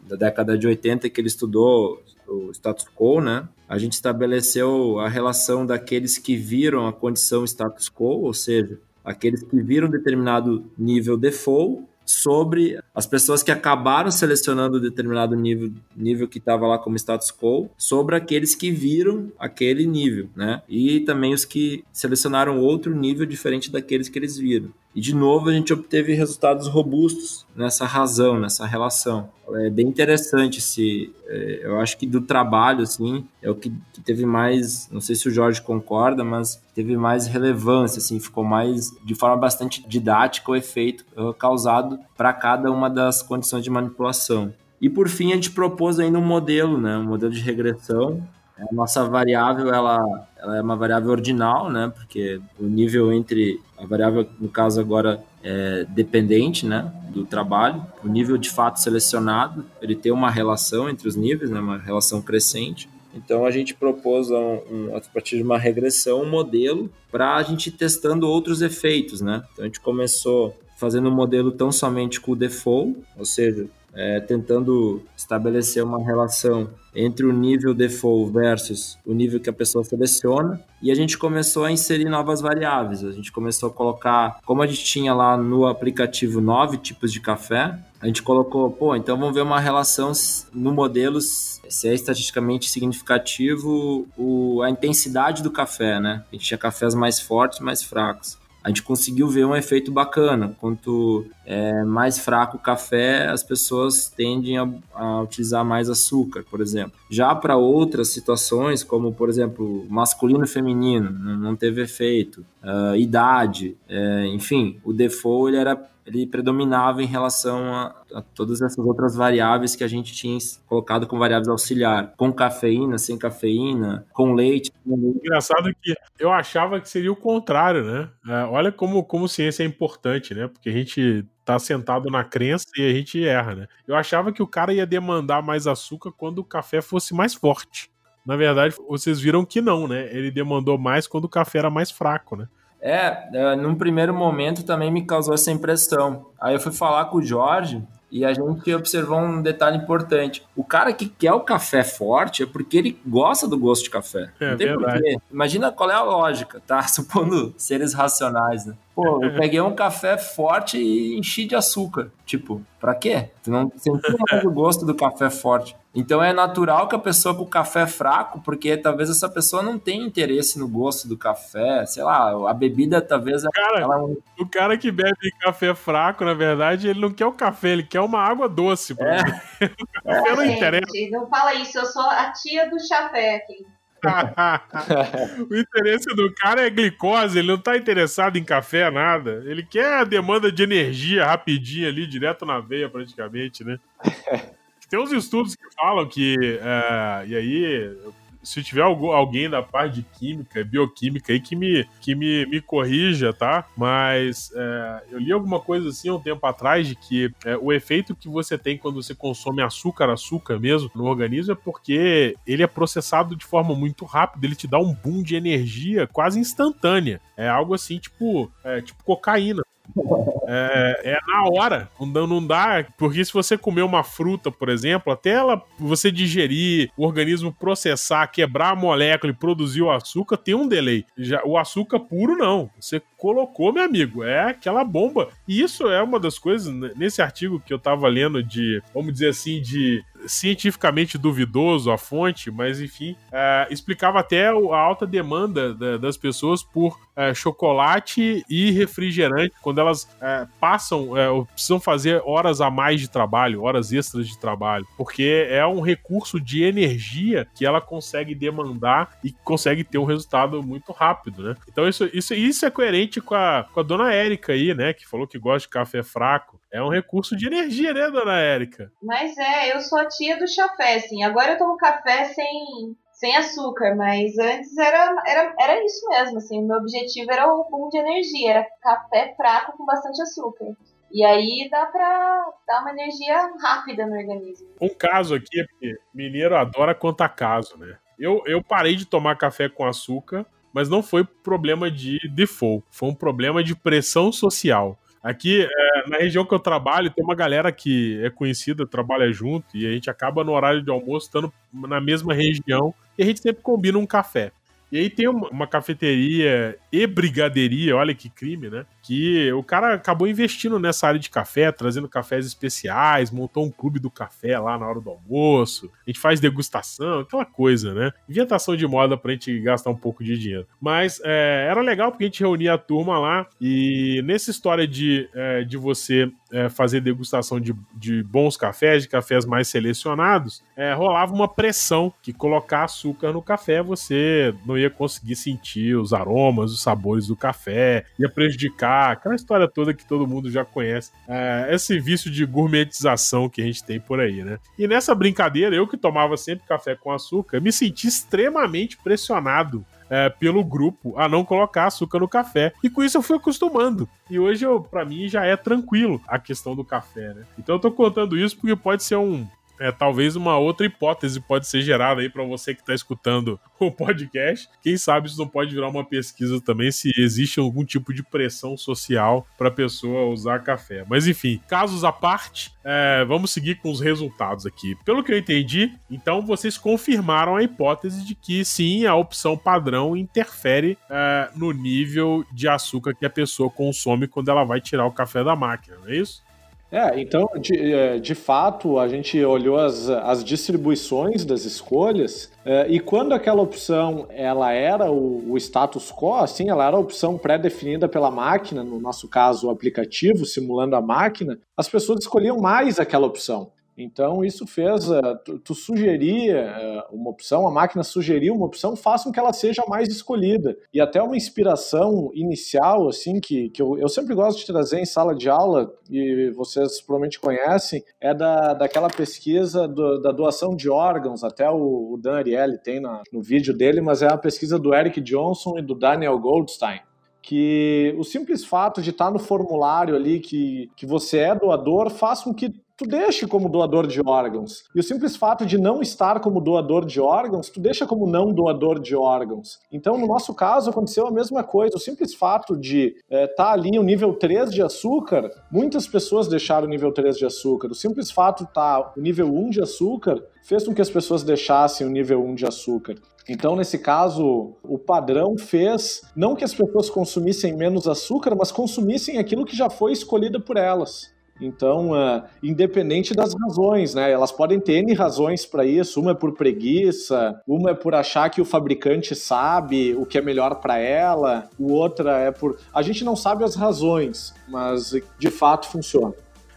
da década de 80 que ele estudou o status quo, né? A gente estabeleceu a relação daqueles que viram a condição status quo, ou seja, aqueles que viram determinado nível default sobre as pessoas que acabaram selecionando determinado nível, nível que estava lá como status quo, sobre aqueles que viram aquele nível, né? E também os que selecionaram outro nível diferente daqueles que eles viram. E de novo a gente obteve resultados robustos nessa razão, nessa relação. É bem interessante esse, é, eu acho que do trabalho assim, é o que, que, teve mais, não sei se o Jorge concorda, mas teve mais relevância assim, ficou mais de forma bastante didática o efeito uh, causado para cada uma das condições de manipulação. E por fim a gente propôs ainda um modelo, né, um modelo de regressão a nossa variável, ela, ela é uma variável ordinal, né? Porque o nível entre a variável, no caso agora, é dependente, né? Do trabalho. O nível de fato selecionado, ele tem uma relação entre os níveis, né? Uma relação crescente. Então a gente propôs um, um, a partir de uma regressão um modelo para a gente ir testando outros efeitos, né? Então a gente começou fazendo um modelo tão somente com o default, ou seja, é, tentando estabelecer uma relação entre o nível default versus o nível que a pessoa seleciona e a gente começou a inserir novas variáveis. A gente começou a colocar, como a gente tinha lá no aplicativo nove tipos de café, a gente colocou, pô, então vamos ver uma relação no modelo se é estatisticamente significativo o, a intensidade do café, né? A gente tinha cafés mais fortes, mais fracos a gente conseguiu ver um efeito bacana. Quanto é mais fraco o café, as pessoas tendem a, a utilizar mais açúcar, por exemplo. Já para outras situações, como por exemplo masculino e feminino, não teve efeito. Uh, idade, é, enfim, o default ele era ele predominava em relação a, a, todas essas outras variáveis que a gente tinha colocado como variáveis auxiliar, com cafeína, sem cafeína, com leite. Engraçado que eu achava que seria o contrário, né? É, olha como, como ciência é importante, né? Porque a gente tá sentado na crença e a gente erra, né? Eu achava que o cara ia demandar mais açúcar quando o café fosse mais forte. Na verdade, vocês viram que não, né? Ele demandou mais quando o café era mais fraco, né? É, é, num primeiro momento também me causou essa impressão. Aí eu fui falar com o Jorge e a gente observou um detalhe importante. O cara que quer o café forte é porque ele gosta do gosto de café. É, Não tem verdade. porquê. Imagina qual é a lógica, tá? Supondo seres racionais, né? Pô, eu peguei um café forte e enchi de açúcar. Tipo, pra quê? Tu não sentiu mais o gosto do café forte. Então é natural que a pessoa com café fraco, porque talvez essa pessoa não tenha interesse no gosto do café, sei lá, a bebida talvez cara, ela... o cara que bebe café fraco, na verdade, ele não quer o café, ele quer uma água doce. É. o café é, não gente, interessa. Não fala isso, eu sou a tia do chafé aqui. o interesse do cara é glicose, ele não tá interessado em café, nada. Ele quer a demanda de energia rapidinho ali, direto na veia, praticamente, né? Tem uns estudos que falam que. Uh, e aí, se tiver alguém da parte de química, bioquímica aí que me, que me, me corrija, tá? Mas é, eu li alguma coisa assim há um tempo atrás de que é, o efeito que você tem quando você consome açúcar, açúcar mesmo, no organismo é porque ele é processado de forma muito rápida, ele te dá um boom de energia quase instantânea. É algo assim, tipo, é, tipo cocaína. É, é, na hora. Não, não dá. Porque se você comer uma fruta, por exemplo, até ela você digerir, o organismo processar, quebrar a molécula e produzir o açúcar, tem um delay. Já, o açúcar puro, não. Você colocou, meu amigo. É aquela bomba. E isso é uma das coisas, nesse artigo que eu tava lendo de, vamos dizer assim, de cientificamente duvidoso a fonte, mas enfim, é, explicava até a alta demanda da, das pessoas por é, chocolate e refrigerante quando elas é, passam, é, precisam fazer horas a mais de trabalho, horas extras de trabalho, porque é um recurso de energia que ela consegue demandar e consegue ter um resultado muito rápido, né? Então isso, isso, isso é coerente com a, com a dona Érica aí, né, que falou que gosta de café fraco. É um recurso de energia, né, dona Érica? Mas é, eu sou a tia do chafé, assim. Agora eu tomo café sem, sem açúcar, mas antes era, era, era isso mesmo, assim. O meu objetivo era o boom de energia, era café fraco com bastante açúcar. E aí dá pra dar uma energia rápida no organismo. Um caso aqui é porque mineiro adora contar caso, né? Eu, eu parei de tomar café com açúcar, mas não foi problema de default, foi um problema de pressão social. Aqui, é, na região que eu trabalho, tem uma galera que é conhecida, trabalha junto, e a gente acaba no horário de almoço estando na mesma região, e a gente sempre combina um café. E aí tem uma, uma cafeteria e brigadeiria, olha que crime, né? Que o cara acabou investindo nessa área de café, trazendo cafés especiais, montou um clube do café lá na hora do almoço. A gente faz degustação, aquela coisa, né? Inventação de moda pra gente gastar um pouco de dinheiro. Mas é, era legal porque a gente reunia a turma lá e nessa história de, é, de você é, fazer degustação de, de bons cafés, de cafés mais selecionados, é, rolava uma pressão que colocar açúcar no café você não ia conseguir sentir os aromas, os sabores do café, ia prejudicar aquela história toda que todo mundo já conhece. É, esse vício de gourmetização que a gente tem por aí, né? E nessa brincadeira, eu que tomava sempre café com açúcar, me senti extremamente pressionado é, pelo grupo a não colocar açúcar no café. E com isso eu fui acostumando. E hoje, para mim, já é tranquilo a questão do café, né? Então eu tô contando isso porque pode ser um, é, talvez uma outra hipótese pode ser gerada aí para você que está escutando o podcast. Quem sabe isso não pode virar uma pesquisa também se existe algum tipo de pressão social para a pessoa usar café. Mas enfim, casos à parte, é, vamos seguir com os resultados aqui. Pelo que eu entendi, então vocês confirmaram a hipótese de que sim, a opção padrão interfere é, no nível de açúcar que a pessoa consome quando ela vai tirar o café da máquina, não é isso? É, então, de, é, de fato, a gente olhou as, as distribuições das escolhas é, e quando aquela opção ela era o, o, status quo, assim, ela era a opção pré-definida pela máquina, no nosso caso o aplicativo simulando a máquina, as pessoas escolhiam mais aquela opção. Então, isso fez, uh, tu, tu sugeria uh, uma opção, a máquina sugeria uma opção, faça com que ela seja mais escolhida. E até uma inspiração inicial, assim, que, que eu, eu sempre gosto de trazer em sala de aula, e vocês provavelmente conhecem, é da, daquela pesquisa do, da doação de órgãos, até o, o Dan Ariely tem na, no vídeo dele, mas é a pesquisa do Eric Johnson e do Daniel Goldstein que o simples fato de estar no formulário ali que, que você é doador faz com que tu deixe como doador de órgãos. E o simples fato de não estar como doador de órgãos, tu deixa como não doador de órgãos. Então, no nosso caso, aconteceu a mesma coisa. O simples fato de estar é, tá ali o nível 3 de açúcar, muitas pessoas deixaram o nível 3 de açúcar. O simples fato de estar tá o nível 1 de açúcar fez com que as pessoas deixassem o nível 1 de açúcar. Então, nesse caso, o padrão fez não que as pessoas consumissem menos açúcar, mas consumissem aquilo que já foi escolhido por elas. Então, uh, independente das razões, né? Elas podem ter N razões para isso. Uma é por preguiça, uma é por achar que o fabricante sabe o que é melhor para ela, o outra é por. A gente não sabe as razões, mas de fato funciona.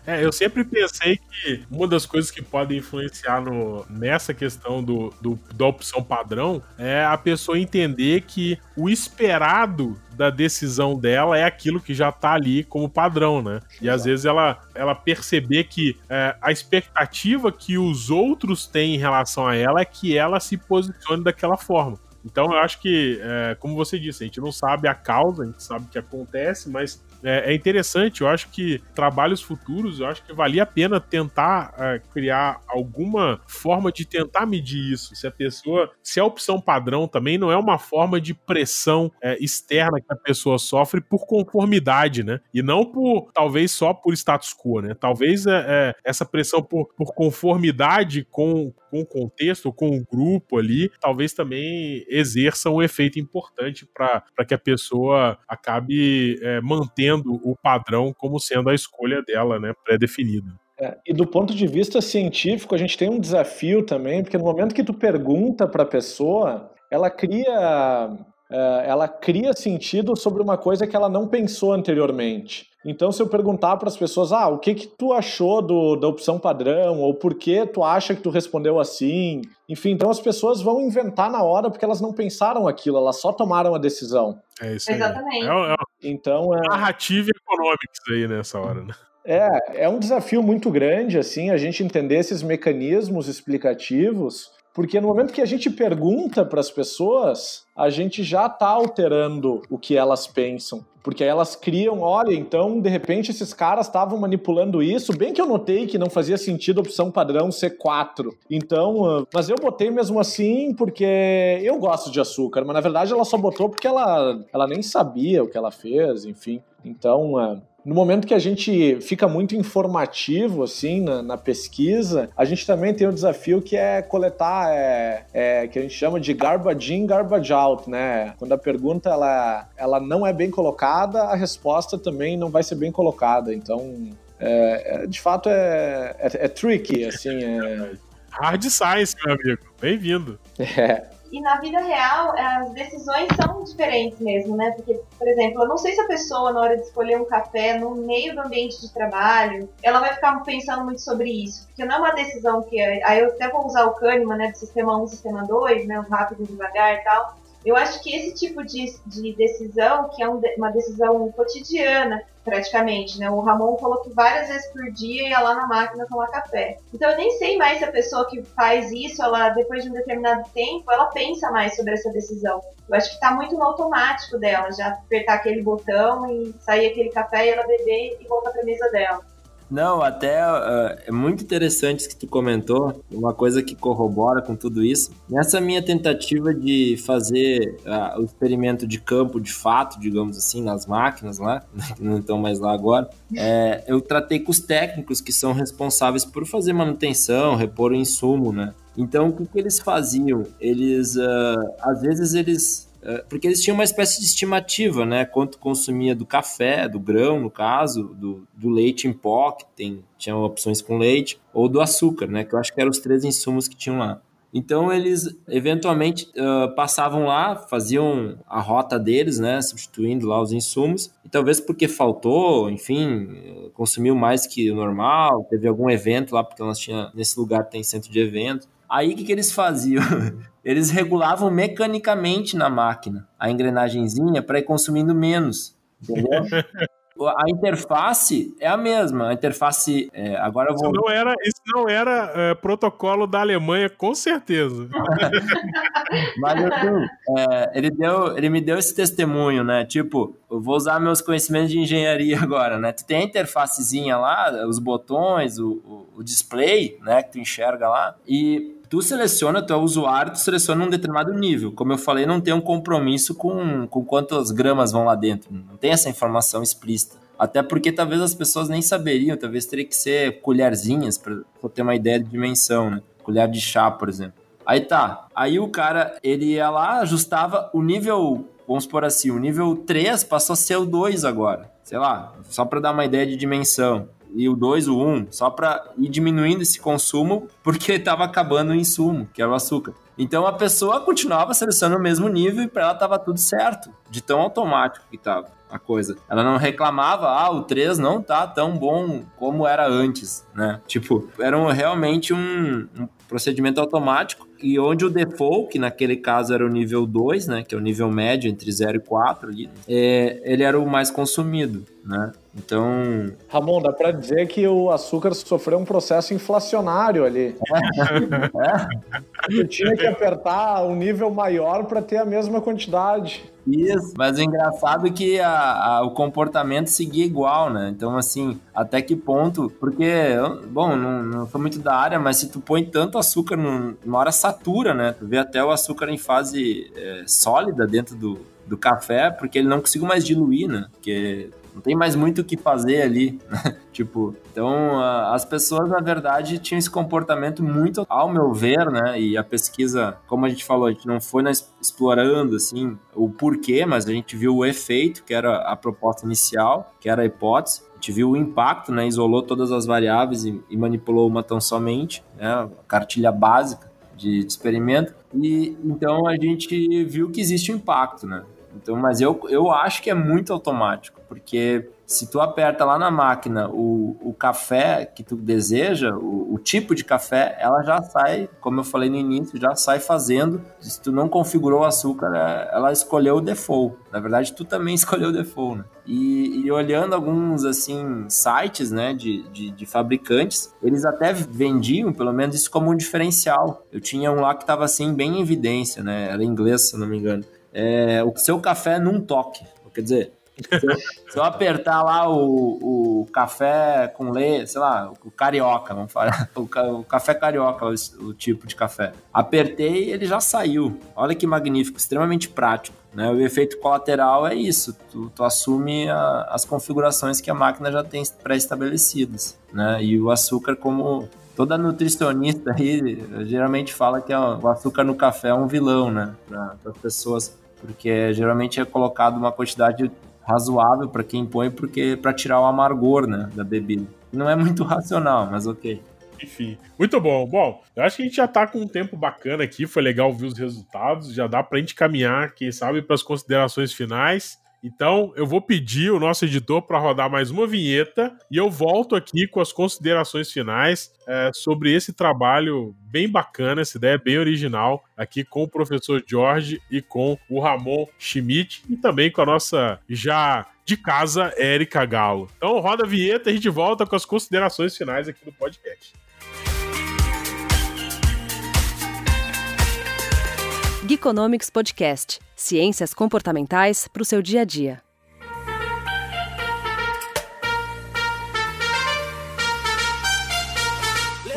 É, eu sempre pensei que uma das coisas que podem influenciar no, nessa questão do, do, da opção padrão é a pessoa entender que o esperado da decisão dela é aquilo que já tá ali como padrão, né? E às vezes ela, ela perceber que é, a expectativa que os outros têm em relação a ela é que ela se posicione daquela forma. Então eu acho que, é, como você disse, a gente não sabe a causa, a gente sabe o que acontece, mas é, é, interessante, eu acho que trabalhos futuros, eu acho que valia a pena tentar é, criar alguma forma de tentar medir isso. Se a pessoa, se a opção padrão também não é uma forma de pressão é, externa que a pessoa sofre por conformidade, né? E não por, talvez só por status quo, né? Talvez é, é essa pressão por, por conformidade com, com o contexto, com o grupo ali, talvez também exerça um efeito importante para que a pessoa acabe é, mantendo o padrão como sendo a escolha dela, né, pré-definida. É, e do ponto de vista científico, a gente tem um desafio também, porque no momento que tu pergunta para a pessoa, ela cria ela cria sentido sobre uma coisa que ela não pensou anteriormente. Então, se eu perguntar para as pessoas, ah, o que que tu achou do, da opção padrão, ou por que tu acha que tu respondeu assim, enfim, então as pessoas vão inventar na hora porque elas não pensaram aquilo, elas só tomaram a decisão. É isso aí. Exatamente. É, é então, é... narrativa econômica aí nessa hora, né? É, é um desafio muito grande, assim, a gente entender esses mecanismos explicativos, porque no momento que a gente pergunta para as pessoas, a gente já está alterando o que elas pensam. Porque elas criam, olha, então de repente esses caras estavam manipulando isso. Bem que eu notei que não fazia sentido a opção padrão ser 4. Então, ah, mas eu botei mesmo assim porque eu gosto de açúcar, mas na verdade ela só botou porque ela, ela nem sabia o que ela fez, enfim. Então, ah, no momento que a gente fica muito informativo assim na, na, pesquisa, a gente também tem um desafio que é coletar, é, é, que a gente chama de garbage in, garbage out, né? Quando a pergunta ela, ela não é bem colocada, a resposta também não vai ser bem colocada. Então, é, é de fato, é, é, é tricky, assim. É... Hard science, meu amigo. Bem-vindo. É. E na vida real, as decisões são diferentes mesmo, né? Porque, por exemplo, eu não sei se a pessoa, na hora de escolher um café no meio do ambiente de trabalho, ela vai ficar pensando muito sobre isso. Porque não é uma decisão que. Aí eu até vou usar o Kahneman, né? Do sistema 1 sistema 2, né? O rápido devagar e tal. Eu acho que esse tipo de, de decisão, que é um, uma decisão cotidiana, praticamente, né? O Ramon falou que várias vezes por dia ia lá na máquina tomar café. Então eu nem sei mais se a pessoa que faz isso, ela depois de um determinado tempo, ela pensa mais sobre essa decisão. Eu acho que está muito no automático dela, já apertar aquele botão e sair aquele café e ela beber e voltar para a mesa dela. Não, até uh, é muito interessante isso que tu comentou, uma coisa que corrobora com tudo isso. Nessa minha tentativa de fazer uh, o experimento de campo de fato, digamos assim, nas máquinas lá, que não estão mais lá agora, é, eu tratei com os técnicos que são responsáveis por fazer manutenção, repor o insumo, né? Então, o que, que eles faziam? Eles, uh, às vezes, eles porque eles tinham uma espécie de estimativa, né? Quanto consumia do café, do grão, no caso, do, do leite em pó, que tem, tinha opções com leite, ou do açúcar, né? Que eu acho que eram os três insumos que tinham lá. Então eles eventualmente uh, passavam lá, faziam a rota deles, né, substituindo lá os insumos. E talvez porque faltou, enfim, consumiu mais que o normal, teve algum evento lá porque nós tinha nesse lugar tem centro de evento. Aí o que, que eles faziam? Eles regulavam mecanicamente na máquina a engrenagemzinha para ir consumindo menos. Entendeu? a interface é a mesma. A interface. É, agora eu vou. Isso não era, isso não era é, protocolo da Alemanha, com certeza. Mas assim, é, ele, deu, ele me deu esse testemunho, né? Tipo, eu vou usar meus conhecimentos de engenharia agora, né? Tu tem a interfacezinha lá, os botões, o, o, o display, né? Que tu enxerga lá. E tu seleciona, tu é usuário, tu seleciona um determinado nível. Como eu falei, não tem um compromisso com, com quantas gramas vão lá dentro. Não tem essa informação explícita. Até porque talvez as pessoas nem saberiam, talvez teria que ser colherzinhas para ter uma ideia de dimensão, né? Colher de chá, por exemplo. Aí tá. Aí o cara, ele ia lá, ajustava o nível, vamos por assim, o nível 3 passou a ser o 2 agora. Sei lá, só para dar uma ideia de dimensão e o 2, o 1, um, só para ir diminuindo esse consumo, porque estava acabando o insumo, que era o açúcar. Então a pessoa continuava selecionando o mesmo nível e para ela estava tudo certo, de tão automático que estava a coisa. Ela não reclamava, ah, o 3 não tá tão bom como era antes, né? Tipo, era um, realmente um, um procedimento automático e onde o default, que naquele caso era o nível 2, né, que é o nível médio entre 0 e 4 ali, é, ele era o mais consumido, né? Então. Ramon, dá para dizer que o açúcar sofreu um processo inflacionário ali. É. tinha que apertar um nível maior para ter a mesma quantidade. Isso, mas o engraçado é que a, a, o comportamento seguia igual, né? Então, assim, até que ponto? Porque, bom, não, não sou muito da área, mas se tu põe tanto açúcar numa hora satura, né? Tu vê até o açúcar em fase é, sólida dentro do, do café, porque ele não conseguiu mais diluir, né? Porque não tem mais muito o que fazer ali, né? tipo, então as pessoas na verdade tinham esse comportamento muito, ao meu ver, né? E a pesquisa, como a gente falou, a gente não foi explorando assim o porquê, mas a gente viu o efeito, que era a proposta inicial, que era a hipótese. A gente viu o impacto, né? Isolou todas as variáveis e, e manipulou uma tão somente, né? A cartilha básica de, de experimento. E então a gente viu que existe um impacto, né? Então, mas eu, eu acho que é muito automático, porque se tu aperta lá na máquina o, o café que tu deseja, o, o, tipo de café, ela já sai, como eu falei no início, já sai fazendo. Se tu não configurou o açúcar, é, ela escolheu o default. Na verdade, tu também escolheu o default, né? E, e olhando alguns, assim, sites, né, de, de, de, fabricantes, eles até vendiam, pelo menos, isso como um diferencial. Eu tinha um lá que estava, assim, bem em evidência, né? Era inglês, se não me engano. É, o seu café num toque. Quer dizer, se eu, apertar lá o, o café com leite, sei lá, o carioca, vamos falar, o, o café carioca, o, o, tipo de café. Apertei ele já saiu. Olha que magnífico, extremamente prático. Né? O efeito colateral é isso, tu, tu assume a, as configurações que a máquina já tem pré-estabelecidas. Né? E o açúcar, como toda nutricionista aí, geralmente fala que o açúcar no café é um vilão, né? Para as pessoas porque geralmente é colocado uma quantidade razoável para quem põe, porque para tirar o amargor, né, da bebida. Não é muito racional, mas ok. Enfim, muito bom. Bom, eu acho que a gente já tá com um tempo bacana aqui, foi legal ver os resultados, já dá pra gente caminhar, quem sabe, para as considerações finais. Então, eu vou pedir o nosso editor para rodar mais uma vinheta e eu volto aqui com as considerações finais é, sobre esse trabalho bem bacana, essa ideia bem original, aqui com o professor Jorge e com o Ramon Schmidt e também com a nossa já de casa, Érica Galo. Então, roda a vinheta e a gente volta com as considerações finais aqui do podcast. Geekonomics Podcast Ciências comportamentais para o seu dia a dia.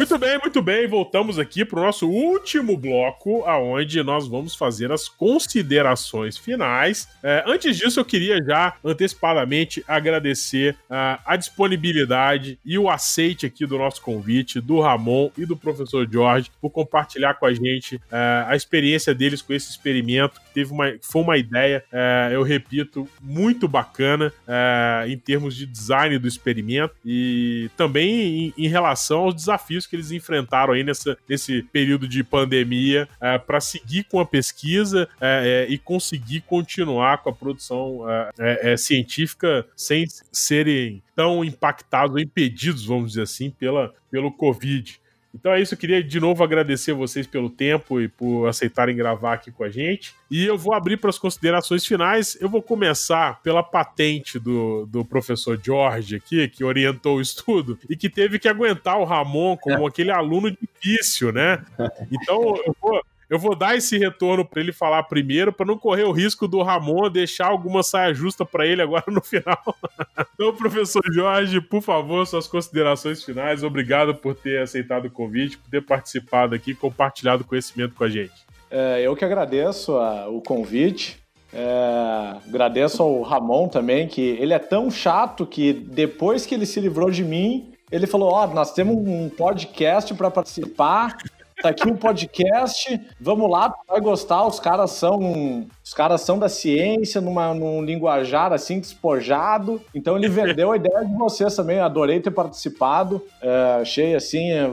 Muito bem, muito bem. Voltamos aqui para o nosso último bloco, aonde nós vamos fazer as considerações finais. É, antes disso, eu queria já antecipadamente agradecer uh, a disponibilidade e o aceite aqui do nosso convite do Ramon e do professor Jorge por compartilhar com a gente uh, a experiência deles com esse experimento que teve uma, foi uma ideia, uh, eu repito, muito bacana em termos de design do experimento e também em, em relação aos desafios que eles enfrentaram aí nessa, nesse período de pandemia é, para seguir com a pesquisa é, é, e conseguir continuar com a produção é, é, científica sem serem tão impactados ou impedidos, vamos dizer assim, pela, pelo Covid. Então é isso, eu queria de novo agradecer vocês pelo tempo e por aceitarem gravar aqui com a gente. E eu vou abrir para as considerações finais. Eu vou começar pela patente do, do professor George aqui, que orientou o estudo e que teve que aguentar o Ramon como é. aquele aluno difícil, né? Então eu vou, eu vou dar esse retorno para ele falar primeiro, para não correr o risco do Ramon deixar alguma saia justa para ele agora no final. então, professor Jorge, por favor, suas considerações finais. Obrigado por ter aceitado o convite, por ter participado aqui, compartilhado conhecimento com a gente. É, eu que agradeço a, o convite. É, agradeço ao Ramon também, que ele é tão chato que depois que ele se livrou de mim, ele falou: Ó, oh, nós temos um podcast para participar. Tá aqui um podcast, vamos lá, vai gostar, os caras são os caras são da ciência, numa, num linguajar assim despojado. Então ele vendeu a ideia de vocês também. Adorei ter participado. É, achei assim é,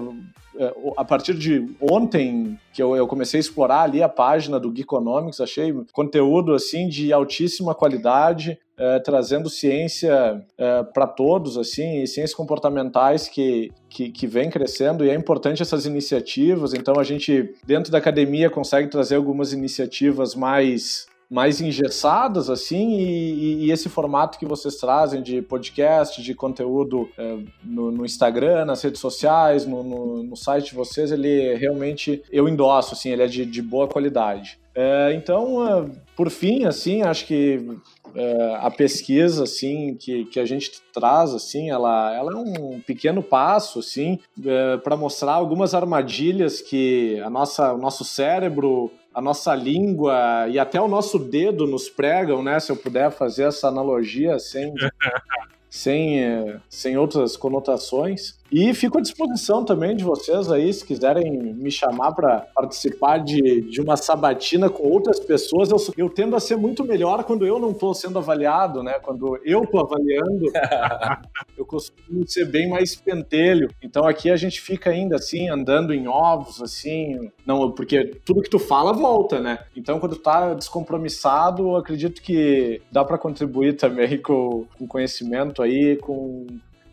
a partir de ontem que eu, eu, comecei a explorar ali a página do Geekonomics, achei conteúdo assim de altíssima qualidade, é, trazendo ciência é, para todos, assim, ciências comportamentais que, que, que vem crescendo, e é importante essas iniciativas, então a gente, dentro da academia, consegue trazer algumas iniciativas mais mais engessadas, assim, e, e, esse formato que vocês trazem de podcast, de conteúdo é, no, no, Instagram, nas redes sociais, no, no, no, site de vocês, ele realmente, eu endosso, assim, ele é de, de boa qualidade. É, então, é, por fim, assim, acho que é, a pesquisa, assim, que, que a gente traz, assim, ela, ela é um pequeno passo, assim, é, para mostrar algumas armadilhas que a nossa, o nosso cérebro a nossa língua e até o nosso dedo nos pregam, né? Se eu puder fazer essa analogia sem, sem, eh, sem outras conotações. E fico à disposição também de vocês aí, se quiserem me chamar para participar de, de uma sabatina com outras pessoas. Eu, eu tendo a ser muito melhor quando eu não estou sendo avaliado, né? Quando eu estou avaliando, eu costumo ser bem mais pentelho. Então aqui a gente fica ainda assim, andando em ovos, assim, não, porque tudo que tu fala volta, né? Então quando tá descompromissado, acredito que dá para contribuir também com o conhecimento aí, com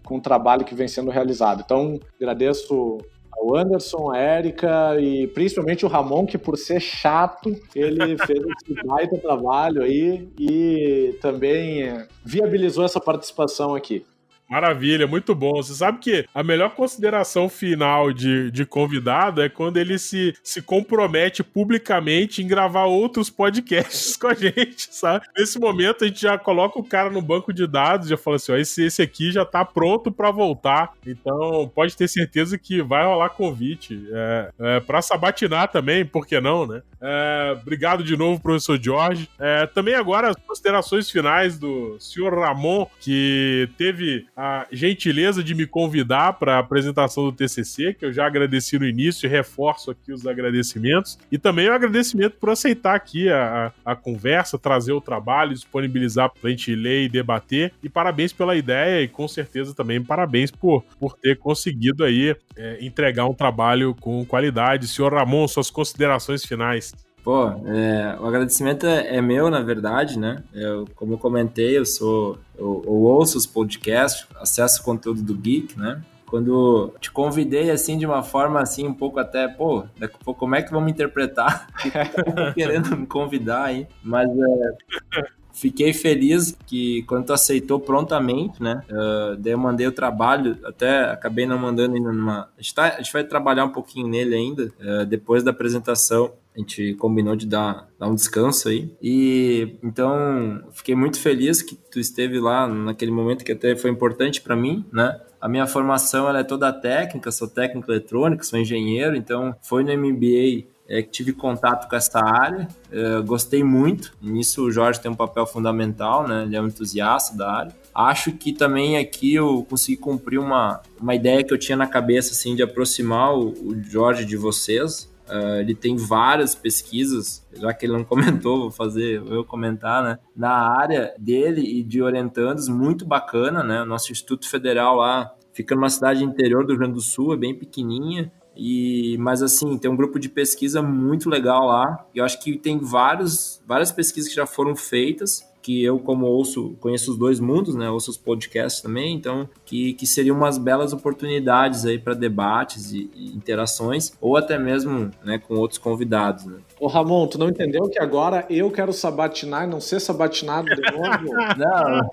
com o trabalho que vem sendo realizado. Então, agradeço ao Anderson, a Érica e principalmente o Ramon, que por ser chato, ele fez esse baita trabalho aí e também viabilizou essa participação aqui. Maravilha, muito bom. Você sabe que a melhor consideração final de, de convidado é quando ele se, se compromete publicamente em gravar outros podcasts com a gente, sabe? Nesse momento a gente já coloca o cara no banco de dados, já fala assim: ó, esse, esse aqui já tá pronto para voltar. Então pode ter certeza que vai rolar convite. É, é, para sabatinar também, por que não, né? É, obrigado de novo, professor Jorge. É, também agora as considerações finais do senhor Ramon, que teve a gentileza de me convidar para a apresentação do TCC, que eu já agradeci no início e reforço aqui os agradecimentos. E também o agradecimento por aceitar aqui a, a conversa, trazer o trabalho, disponibilizar para a gente ler e debater. E parabéns pela ideia e com certeza também parabéns por, por ter conseguido aí é, entregar um trabalho com qualidade. Senhor Ramon, suas considerações finais. Pô, é, o agradecimento é, é, meu, na verdade, né? Eu, como eu comentei, eu sou. Eu, eu, ouço os podcasts, acesso o conteúdo do Geek, né? Quando te convidei assim de uma forma assim, um pouco até, pô, daqui a pouco como é que vão me interpretar? querendo me convidar aí. Mas é, fiquei feliz que quando tu aceitou prontamente, né? Uh, daí eu mandei o trabalho, até acabei não mandando ainda numa. A gente, tá, a gente vai trabalhar um pouquinho nele ainda, uh, depois da apresentação. A gente combinou de dar, dar um descanso aí. E então fiquei muito feliz que tu esteve lá naquele momento que até foi importante para mim, né? A minha formação ela é toda técnica, sou técnico eletrônico, sou engenheiro, então foi no MBA é, que tive contato com essa área, é, gostei muito. Nisso o Jorge tem um papel fundamental, né? Ele é um entusiasta da área. Acho que também aqui eu consegui cumprir uma, uma ideia que eu tinha na cabeça, assim, de aproximar o, o Jorge de vocês. Uh, ele tem várias pesquisas, já que ele não comentou, vou fazer eu comentar, né? Na área dele e de orientandos, muito bacana, né? O nosso Instituto Federal lá fica numa cidade interior do Rio Grande do Sul, é bem pequenininha. E, mas assim, tem um grupo de pesquisa muito legal lá. Eu acho que tem vários, várias pesquisas que já foram feitas que eu, como ouço, conheço os dois mundos, né? Ouço os podcasts também, então que, que seriam umas belas oportunidades aí para debates e, e, interações, ou até mesmo né, com outros convidados, né? Ô Ramon, tu não entendeu que agora eu quero sabatinar e não ser sabatinado de novo? não.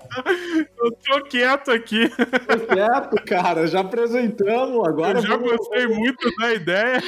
Eu tô quieto aqui. Tô quieto, cara. Já apresentamos agora. Eu já vamos... gostei muito da ideia.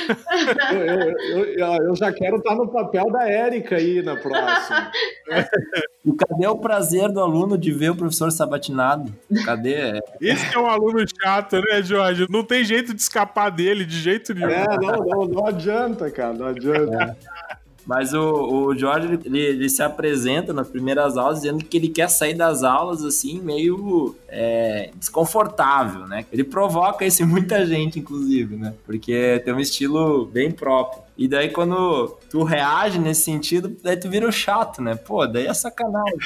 Eu, eu, eu, eu, já quero estar no papel da Érica aí na próxima. E cadê o prazer do aluno de ver o professor sabatinado? Cadê? Esse é um aluno chato, né, Jorge? Não tem jeito de escapar dele de jeito nenhum. É, não, não, não adianta, cara, não adianta. É. Mas o, o Jorge, ele, ele, se apresenta nas primeiras aulas dizendo que ele quer sair das aulas, assim, meio é, desconfortável, né? Ele provoca isso em muita gente, inclusive, né? Porque tem um estilo bem próprio. E daí quando tu reage nesse sentido, daí tu vira o chato, né? Pô, daí é sacanagem.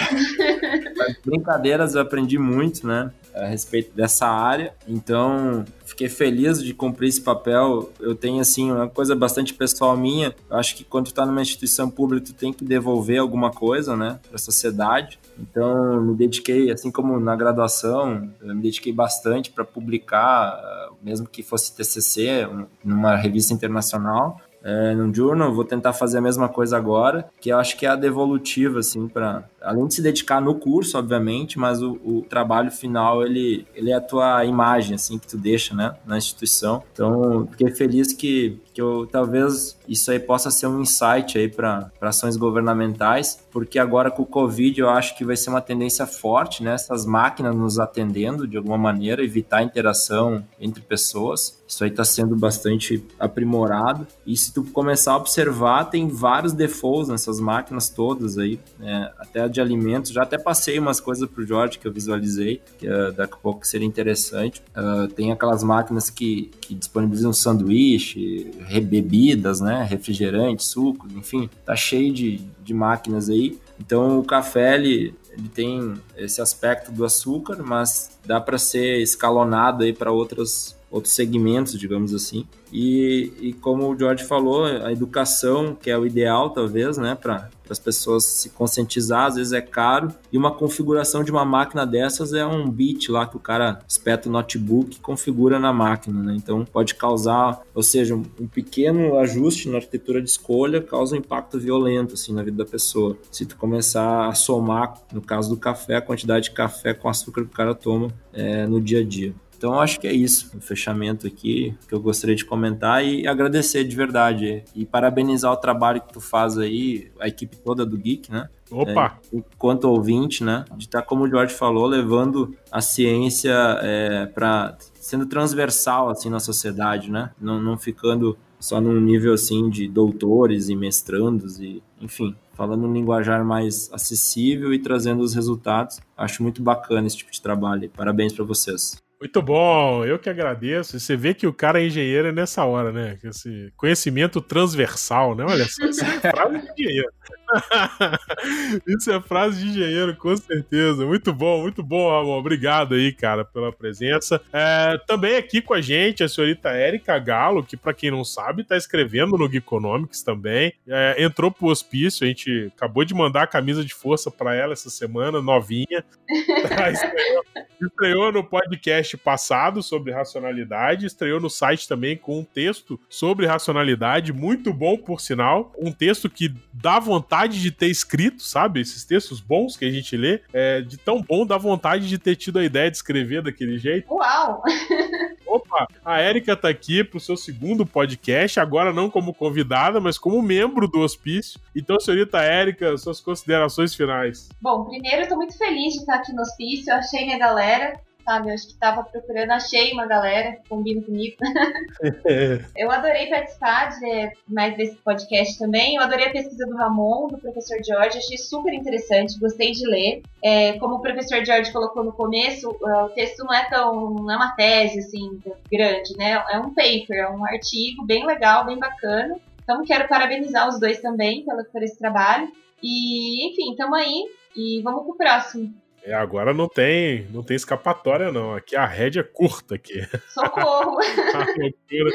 brincadeiras eu aprendi muito, né? A respeito dessa área. Então, fiquei feliz de cumprir esse papel. Eu tenho, assim, uma coisa bastante pessoal minha. Eu acho que quando tu tá numa instituição pública, tu tem que devolver alguma coisa, né, para a sociedade. Então, me dediquei, assim como na graduação, me dediquei bastante para publicar, mesmo que fosse TCC, numa revista internacional é, no journal, vou tentar fazer a mesma coisa agora, que eu acho que é a devolutiva, assim, para além de se dedicar no curso, obviamente, mas o, o, trabalho final, ele, ele é a tua imagem, assim, que tu deixa, né, na instituição. Então, fiquei feliz que, que eu, talvez isso aí possa ser um insight aí para ações governamentais, porque agora com o Covid eu acho que vai ser uma tendência forte, né? Essas máquinas nos atendendo de alguma maneira, evitar a interação entre pessoas. Isso aí está sendo bastante aprimorado. E se tu começar a observar, tem vários defaults nessas máquinas todas aí, né? até de alimentos. Já até passei umas coisas para o Jorge que eu visualizei, que uh, daqui a pouco seria interessante. Uh, tem aquelas máquinas que, que disponibilizam sanduíche, bebidas, né? refrigerante, sucos, enfim, tá cheio de, de máquinas aí. Então o café ele, ele tem esse aspecto do açúcar, mas dá para ser escalonado aí para outras outros segmentos, digamos assim. E, e como o George falou, a educação, que é o ideal, talvez, né, para as pessoas se conscientizar, às vezes é caro. E uma configuração de uma máquina dessas é um bit lá que o cara espeta o notebook e configura na máquina, né? Então pode causar, ou seja, um pequeno ajuste na arquitetura de escolha causa um impacto violento assim na vida da pessoa. Se tu começar a somar, no caso do café, a quantidade de café com açúcar que o cara toma é, no dia a dia. Então acho que é isso, o fechamento aqui que eu gostaria de comentar e agradecer de verdade e parabenizar o trabalho que tu faz aí, a equipe toda do Geek, né? Opa! É, enquanto ouvinte, né? De estar, tá, como o George falou, levando a ciência é, para sendo transversal assim na sociedade, né? Não, não ficando só num nível assim de doutores e mestrandos e enfim, falando um linguajar mais acessível e trazendo os resultados. Acho muito bacana esse tipo de trabalho. Parabéns para vocês. Muito bom, eu que agradeço. Você vê que o cara é engenheiro nessa hora, né? Esse conhecimento transversal, né? Olha só, isso é frase de engenheiro. isso é frase de engenheiro, com certeza. Muito bom, muito bom, Ramon. Obrigado aí, cara, pela presença. É, também aqui com a gente a senhorita Érica Galo, que para quem não sabe, tá escrevendo no Geekonomics também. É, entrou pro hospício, a gente acabou de mandar a camisa de força para ela essa semana, novinha. Tá, estreou, estreou no podcast podcast passado sobre racionalidade, estreou no site também com um texto sobre racionalidade, muito bom, por sinal. Um texto que dá vontade de ter escrito, sabe? Esses textos bons que a gente lê, é, de tão bom, dá vontade de ter tido a ideia de escrever daquele jeito. Uau! Opa, a Érica tá aqui pro seu segundo podcast, agora não como convidada, mas como membro do hospício. Então, senhorita Érica, suas considerações finais. Bom, primeiro eu tô muito feliz de estar aqui no hospício, achei minha galera, sabe? Eu acho que tava procurando, achei uma galera combina comigo. eu adorei participar de mais desse podcast também. Eu adorei a pesquisa do Ramon, do professor George, achei super interessante, gostei de ler. É, como o professor George colocou no começo, o texto não é tão. não é uma tese assim grande, né? É um paper, é um artigo bem legal, bem bacana. Então quero parabenizar os dois também pelo, por esse trabalho. E, enfim, estamos aí e vamos pro próximo. É, agora não tem, não tem escapatória, não. Aqui a rédea é curta aqui. Socorro! a, loucura,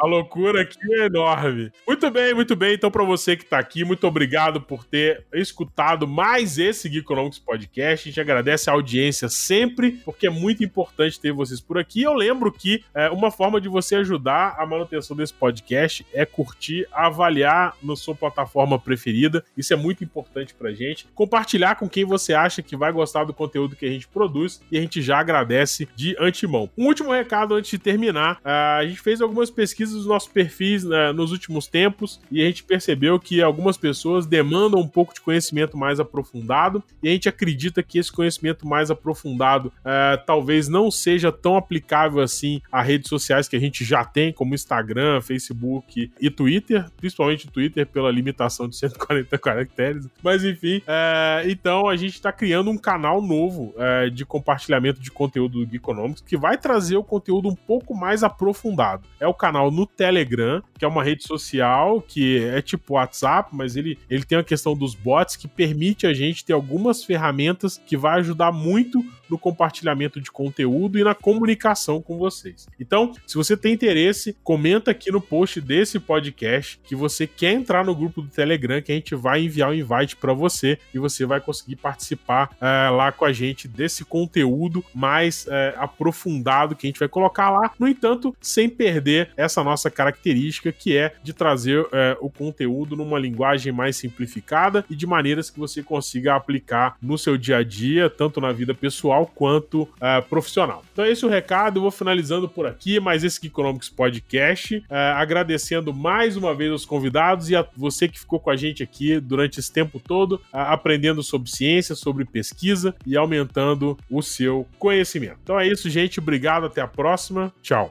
a loucura aqui é enorme. Muito bem, muito bem. Então, para você que tá aqui, muito obrigado por ter escutado mais esse Geekonomics Podcast. A gente agradece a audiência sempre, porque é muito importante ter vocês por aqui. Eu lembro que é, uma forma de você ajudar a manutenção desse podcast é curtir, avaliar na sua plataforma preferida. Isso é muito importante pra gente. Compartilhar com quem você acha que vai gostar do conteúdo que a gente produz e a gente já agradece de antemão. Um último recado antes de terminar: a gente fez algumas pesquisas dos nossos perfis né, nos últimos tempos e a gente percebeu que algumas pessoas demandam um pouco de conhecimento mais aprofundado e a gente acredita que esse conhecimento mais aprofundado uh, talvez não seja tão aplicável assim a redes sociais que a gente já tem, como Instagram, Facebook e Twitter, principalmente Twitter pela limitação de 140 caracteres. Mas enfim, uh, então a gente está criando um canal canal novo é, de compartilhamento de conteúdo do Geekonomics que vai trazer o conteúdo um pouco mais aprofundado. É o canal no Telegram, que é uma rede social que é tipo WhatsApp, mas ele, ele tem a questão dos bots que permite a gente ter algumas ferramentas que vai ajudar muito no compartilhamento de conteúdo e na comunicação com vocês. Então, se você tem interesse, comenta aqui no post desse podcast que você quer entrar no grupo do Telegram, que a gente vai enviar o um invite para você e você vai conseguir participar é, lá com a gente desse conteúdo mais é, aprofundado que a gente vai colocar lá. No entanto, sem perder essa nossa característica que é de trazer é, o conteúdo numa linguagem mais simplificada e de maneiras que você consiga aplicar no seu dia a dia, tanto na vida pessoal quanto é, profissional. Então, esse é o recado. Eu vou finalizando por aqui, mais esse Economics Podcast, é, agradecendo mais uma vez aos convidados e a você que ficou com a gente aqui durante esse tempo todo, aprendendo sobre ciência, sobre pesquisa e aumentando o seu conhecimento. Então é isso, gente. Obrigado. Até a próxima. Tchau.